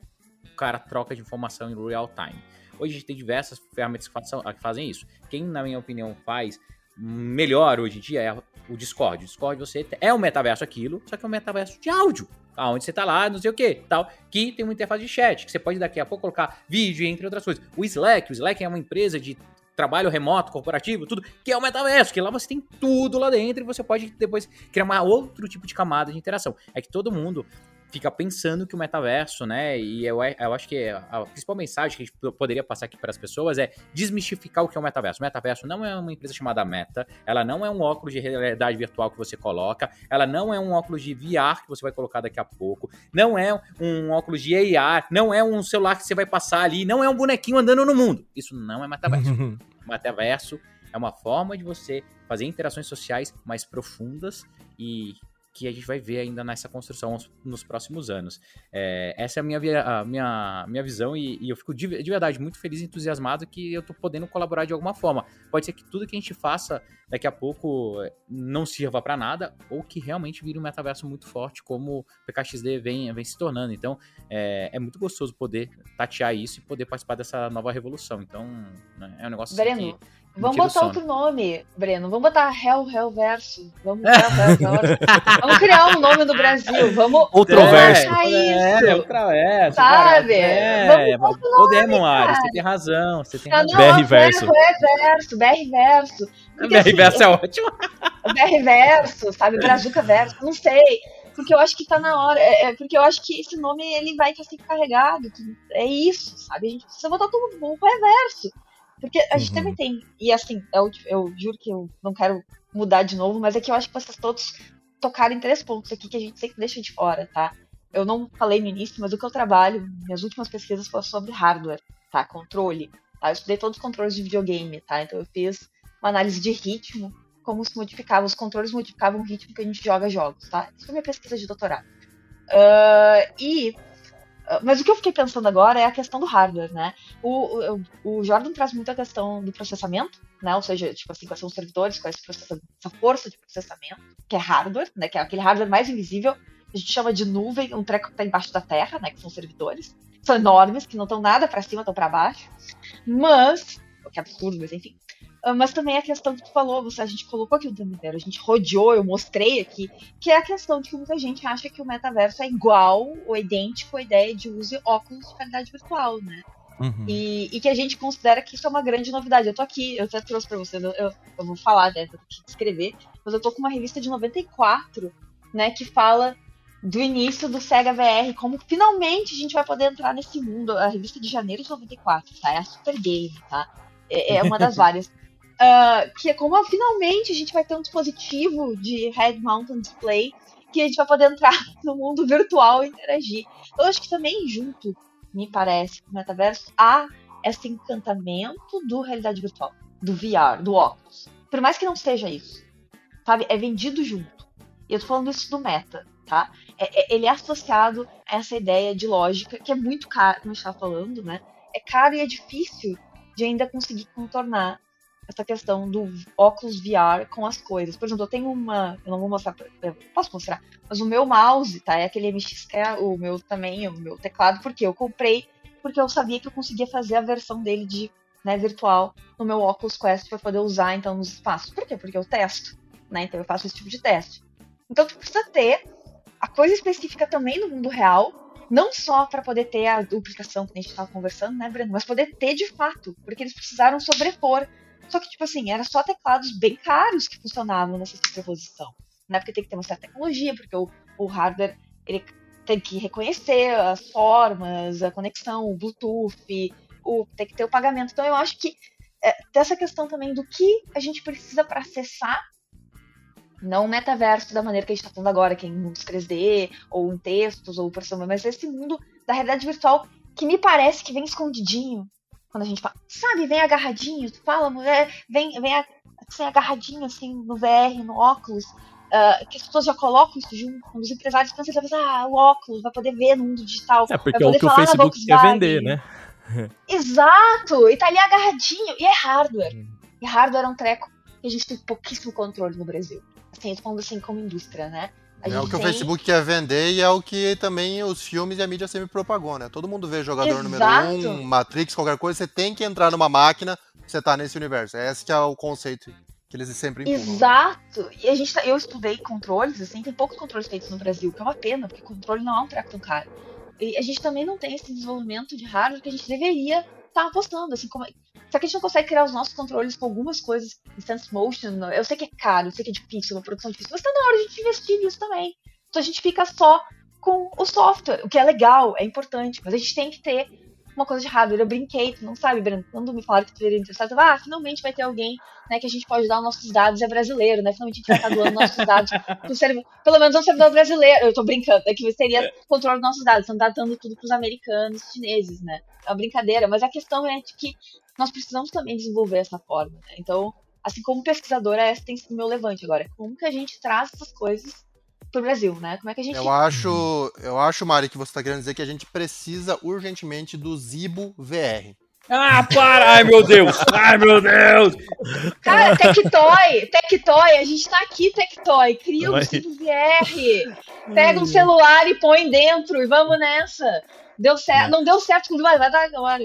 cara, troca de informação em real time. Hoje a gente tem diversas ferramentas que fazem isso. Quem, na minha opinião, faz melhor hoje em dia é o Discord. O Discord você é um metaverso aquilo, só que é um metaverso de áudio. Aonde você tá lá, não sei o que, tal, que tem uma interface de chat, que você pode daqui a pouco colocar vídeo, entre outras coisas. O Slack, o Slack é uma empresa de trabalho remoto, corporativo, tudo, que é o metaverso, que lá você tem tudo lá dentro e você pode depois criar uma outro tipo de camada de interação. É que todo mundo fica pensando que o metaverso, né? E eu, eu acho que a principal mensagem que a gente poderia passar aqui para as pessoas é desmistificar o que é o metaverso. O metaverso não é uma empresa chamada Meta, ela não é um óculos de realidade virtual que você coloca, ela não é um óculos de VR que você vai colocar daqui a pouco, não é um óculos de AR, não é um celular que você vai passar ali, não é um bonequinho andando no mundo. Isso não é metaverso. o (laughs) metaverso é uma forma de você fazer interações sociais mais profundas e que a gente vai ver ainda nessa construção nos próximos anos. É, essa é a minha, a minha, minha visão e, e eu fico de, de, verdade muito feliz e entusiasmado que eu estou podendo colaborar de alguma forma. Pode ser que tudo que a gente faça daqui a pouco não sirva para nada ou que realmente vire um metaverso muito forte como o PKXD vem, vem se tornando. Então é, é muito gostoso poder tatear isso e poder participar dessa nova revolução. Então né, é um negócio Breno, que Vamos botar outro nome, Breno. Vamos botar Hell, Hell Verso. Vamos, Hell, Hell, (laughs) Vamos criar um nome no Brasil. Vamos. Outro verso. É, outra verso. Sabe? É, Vamos o Demon Ares, você tem razão. Você tem razão. BR Verso. BR Verso, BR Verso. BR assim, Verso é ótimo. BR Verso, sabe? Brazuca Verso. Não sei porque eu acho que tá na hora, é, é, porque eu acho que esse nome ele vai estar sempre carregado, é isso, sabe? A gente precisa botar tudo no reverso. Porque a gente uhum. também tem, e assim, eu, eu juro que eu não quero mudar de novo, mas é que eu acho que vocês todos tocaram em três pontos aqui que a gente sempre deixa de fora, tá? Eu não falei no início, mas o que eu trabalho, minhas últimas pesquisas foram sobre hardware, tá? Controle. Tá? Eu estudei todos os controles de videogame, tá? Então eu fiz uma análise de ritmo, como se modificava, os controles modificavam o ritmo que a gente joga jogos, tá? Isso foi minha pesquisa de doutorado. Uh, e mas o que eu fiquei pensando agora é a questão do hardware, né? O, o, o Jordan traz muito a questão do processamento, né? Ou seja, tipo assim, quais são os servidores, qual é essa força de processamento, que é hardware, né? Que é aquele hardware mais invisível, a gente chama de nuvem, um treco que está embaixo da terra, né? Que são servidores. São enormes, que não estão nada para cima, estão para baixo. Mas, o que é absurdo, mas enfim. Ah, mas também a questão que tu falou, você, a gente colocou aqui tempo inteiro, a gente rodeou, eu mostrei aqui, que é a questão de que muita gente acha que o metaverso é igual ou idêntico à ideia de use óculos de realidade virtual, né? Uhum. E, e, que a gente considera que isso é uma grande novidade. Eu tô aqui, eu até trouxe pra vocês, eu, eu, eu vou falar, né, vou aqui escrever, mas eu tô com uma revista de 94, né, que fala do início do Sega VR, como finalmente a gente vai poder entrar nesse mundo. A revista de janeiro de 94, tá? É a Super Game, tá? É, é uma das (laughs) várias. Uh, que é como ah, finalmente a gente vai ter um dispositivo de Head Mountain Display que a gente vai poder entrar (laughs) no mundo virtual e interagir. Eu acho que também junto, me parece, com o metaverso, há esse encantamento do realidade virtual, do VR, do óculos. Por mais que não seja isso, sabe? É vendido junto. E eu tô falando isso do meta, tá? É, é, ele é associado a essa ideia de lógica que é muito caro, como a gente falando, né? É caro e é difícil de ainda conseguir contornar essa questão do óculos VR com as coisas. Por exemplo, eu tenho uma. Eu não vou mostrar. Posso mostrar? Mas o meu mouse, tá? É aquele MX, é o meu também, o meu teclado, porque eu comprei, porque eu sabia que eu conseguia fazer a versão dele de né, virtual no meu Oculus Quest para poder usar então nos espaços. Por quê? Porque eu testo, né? Então eu faço esse tipo de teste. Então tu precisa ter a coisa específica também no mundo real, não só para poder ter a duplicação que a gente estava conversando, né, Breno, mas poder ter de fato, porque eles precisaram sobrepor só que, tipo assim, era só teclados bem caros que funcionavam nessa superposição. Né? Porque tem que ter uma certa tecnologia, porque o, o hardware ele tem que reconhecer as formas, a conexão, o Bluetooth, o, tem que ter o pagamento. Então eu acho que é, dessa questão também do que a gente precisa para acessar não o metaverso da maneira que a gente está falando agora, que é em mundos 3D, ou em textos, ou por cima, mas esse mundo da realidade virtual que me parece que vem escondidinho quando a gente fala, sabe, vem agarradinho, tu fala, mulher, vem, vem assim, agarradinho, assim, no VR, no óculos, uh, que as pessoas já colocam isso junto, quando os empresários pensam, ah, o óculos, vai poder ver no mundo digital. É, porque é o que o Facebook quer vender, né? (laughs) Exato! E tá ali agarradinho, e é hardware. Hum. E hardware é um treco que a gente tem pouquíssimo controle no Brasil. Assim, falando assim como indústria, né? É o que tem... o Facebook quer vender e é o que também os filmes e a mídia sempre propagou, né? Todo mundo vê jogador Exato. número 1, um, Matrix, qualquer coisa, você tem que entrar numa máquina, você tá nesse universo. Esse que é o conceito que eles sempre empurram. Exato! E a gente tá, eu estudei controles, assim, tem poucos controles feitos no Brasil, que é uma pena, porque controle não é um treco tão caro. E a gente também não tem esse desenvolvimento de hardware que a gente deveria tá apostando, assim, como só que a gente não consegue criar os nossos controles com algumas coisas Sense Motion. Eu sei que é caro, eu sei que é difícil, uma produção difícil, mas tá na hora de a gente investir nisso também. Então a gente fica só com o software, o que é legal, é importante, mas a gente tem que ter uma coisa de hardware. Eu brinquei, tu não sabe, Breno, quando me falaram que tu seria interessado, eu, ah, finalmente vai ter alguém né, que a gente pode dar os nossos dados, é brasileiro, né? Finalmente a gente vai estar doando nossos dados pro servidor, pelo menos um servidor brasileiro. Eu tô brincando, é que seria controle dos nossos dados, estão dando tudo pros americanos, chineses, né? É uma brincadeira, mas a questão é de que nós precisamos também desenvolver essa forma. Né? Então, assim como pesquisadora, essa tem sido o meu levante agora. Como que a gente traz essas coisas pro Brasil, né? Como é que a gente. Eu acho, eu acho, Mari, que você está querendo dizer que a gente precisa urgentemente do Zibo VR. Ah, para! Ai, meu Deus! Ai, meu Deus! Cara, Tectoy! Tectoy! A gente tá aqui, Tectoy! Cria um Zibo VR! Pega um celular e põe dentro e vamos nessa! Deu certo. Não deu certo com vai dar agora.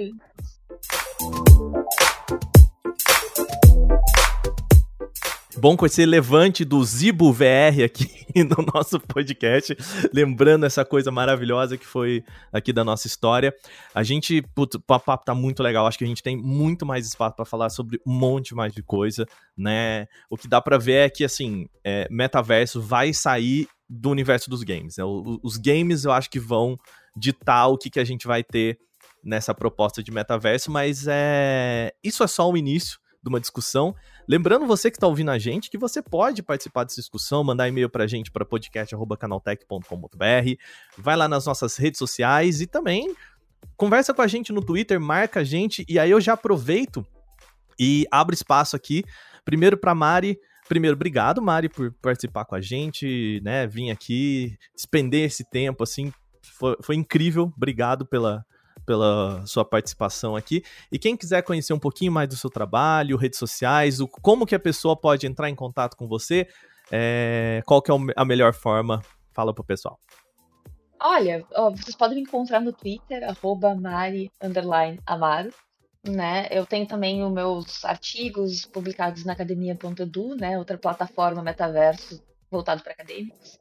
Bom com esse levante do Zibo VR aqui (laughs) no nosso podcast, lembrando essa coisa maravilhosa que foi aqui da nossa história. A gente, putz, o papo tá muito legal, acho que a gente tem muito mais espaço para falar sobre um monte mais de coisa, né? O que dá para ver é que, assim, é, metaverso vai sair do universo dos games. Né? os games eu acho que vão ditar o que, que a gente vai ter nessa proposta de metaverso, mas é isso é só o início de uma discussão. Lembrando você que está ouvindo a gente que você pode participar dessa discussão, mandar e-mail para a gente para podcast@canaltech.com.br, vai lá nas nossas redes sociais e também conversa com a gente no Twitter, marca a gente e aí eu já aproveito e abro espaço aqui primeiro para Mari. Primeiro, obrigado, Mari, por participar com a gente, né? Vim aqui despender esse tempo, assim, foi, foi incrível. Obrigado pela, pela sua participação aqui. E quem quiser conhecer um pouquinho mais do seu trabalho, redes sociais, o, como que a pessoa pode entrar em contato com você, é, qual que é a melhor forma? Fala pro pessoal. Olha, ó, vocês podem me encontrar no Twitter, arroba Mari Amaro. Né? Eu tenho também os meus artigos publicados na academia.edu, né? outra plataforma metaverso voltado para acadêmicos.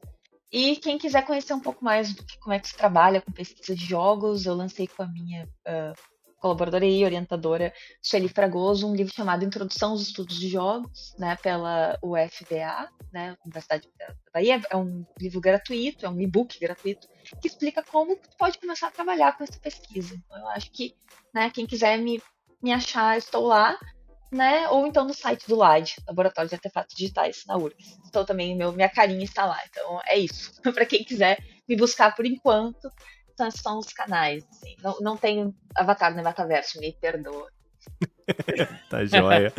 E quem quiser conhecer um pouco mais do que como é que se trabalha com pesquisa de jogos, eu lancei com a minha uh, colaboradora e orientadora Sueli Fragoso um livro chamado Introdução aos Estudos de Jogos, né, pela UFBA, né, Universidade da Bahia. É um livro gratuito, é um e-book gratuito que explica como pode começar a trabalhar com essa pesquisa. Então, eu acho que, né, quem quiser me, me achar, estou lá né? Ou então no site do LAD, Laboratório de Artefatos Digitais, na URGS. Então também meu, minha carinha está lá. Então é isso. (laughs) para quem quiser me buscar por enquanto, então, são os canais. Assim. Não, não tenho avatar no metaverso, me perdoa. (laughs) tá joia.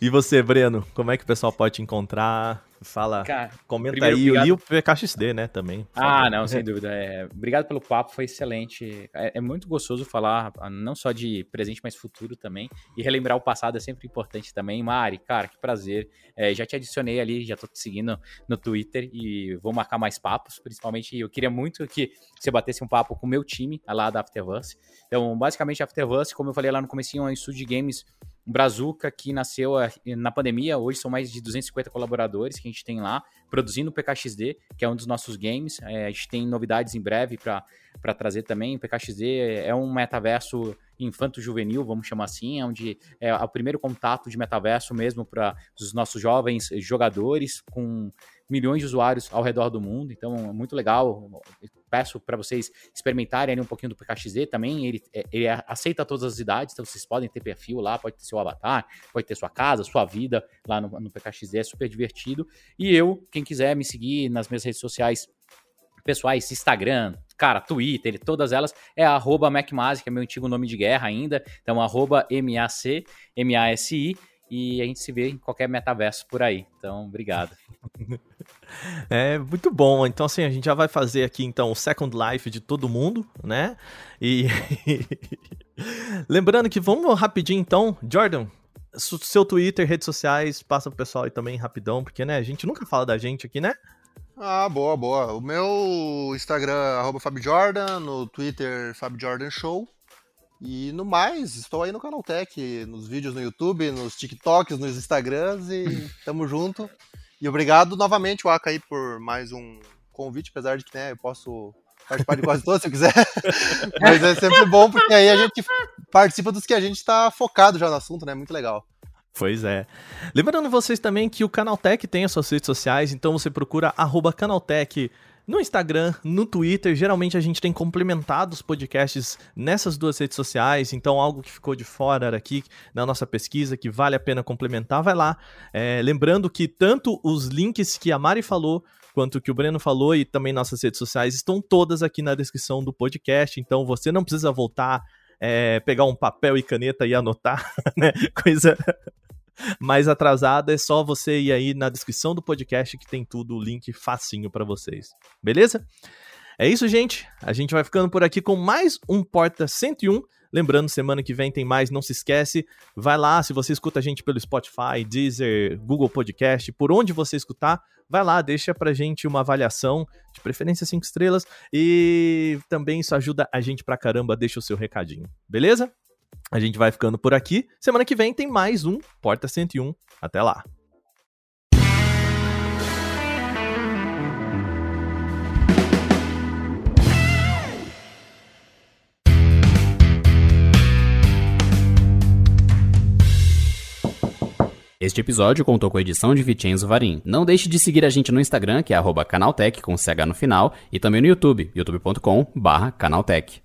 E você, Breno, como é que o pessoal pode te encontrar? Fala, Cara, comenta aí obrigado. e o PKXD, né, também. Ah, não, sem (laughs) dúvida. É, obrigado pelo papo, foi excelente. É, é, muito gostoso falar ah, não só de presente, mas futuro também. E relembrar o passado é sempre importante também. Mari, cara, que prazer. É, já te adicionei ali, já tô te seguindo no Twitter e vou marcar mais papos. Principalmente, eu queria muito que você batesse um papo com o meu time lá da Afterverse. Então, basicamente, a Afterverse, como eu falei lá no comecinho, é um estúdio de games Brazuca, que nasceu eh, na pandemia, hoje são mais de 250 colaboradores que a gente tem lá, produzindo o PKXD, que é um dos nossos games. É, a gente tem novidades em breve para trazer também. O PKXD é um metaverso infanto-juvenil, vamos chamar assim, onde é o primeiro contato de metaverso mesmo para os nossos jovens jogadores, com milhões de usuários ao redor do mundo. Então, é muito legal. Peço para vocês experimentarem um pouquinho do PKXD também. Ele, é, ele aceita todas as idades, então vocês podem ter perfil lá, pode ter seu avatar, pode ter sua casa, sua vida lá no, no PKXD, é super divertido. E eu, quem quiser me seguir nas minhas redes sociais pessoais, Instagram, cara, Twitter, todas elas, é MacMasi, que é meu antigo nome de guerra ainda. Então, arroba M-A-C, M-A-S-I e a gente se vê em qualquer metaverso por aí. Então, obrigado. (laughs) É muito bom. Então, assim, a gente já vai fazer aqui então o Second Life de todo mundo, né? E (laughs) lembrando que vamos rapidinho então, Jordan, seu Twitter, redes sociais, passa pro pessoal aí também rapidão, porque né, a gente nunca fala da gente aqui, né? Ah, boa, boa. O meu Instagram arroba FabJordan, no Twitter FabJordan Show. E no mais, estou aí no Canaltech, nos vídeos no YouTube, nos TikToks, nos Instagrams e (laughs) tamo junto. E obrigado novamente, Waka, aí, por mais um convite, apesar de que né, eu posso participar de quase todos se eu quiser. (laughs) Mas é sempre bom, porque aí a gente participa dos que a gente está focado já no assunto, né? Muito legal. Pois é. Lembrando vocês também que o Canaltech tem as suas redes sociais, então você procura arroba Canaltech no Instagram, no Twitter, geralmente a gente tem complementado os podcasts nessas duas redes sociais, então algo que ficou de fora aqui na nossa pesquisa que vale a pena complementar, vai lá. É, lembrando que tanto os links que a Mari falou, quanto que o Breno falou e também nossas redes sociais estão todas aqui na descrição do podcast, então você não precisa voltar, é, pegar um papel e caneta e anotar, (laughs) né? Coisa mais atrasada, é só você ir aí na descrição do podcast que tem tudo, o link facinho para vocês. Beleza? É isso, gente. A gente vai ficando por aqui com mais um Porta 101. Lembrando, semana que vem tem mais, não se esquece. Vai lá, se você escuta a gente pelo Spotify, Deezer, Google Podcast, por onde você escutar, vai lá, deixa pra gente uma avaliação, de preferência 5 estrelas, e também isso ajuda a gente pra caramba, deixa o seu recadinho. Beleza? A gente vai ficando por aqui. Semana que vem tem mais um Porta 101. Até lá. Este episódio contou com a edição de Vicenzo Varim. Não deixe de seguir a gente no Instagram, que é canaltech com CH no final, e também no YouTube, youtube.com/canaltech.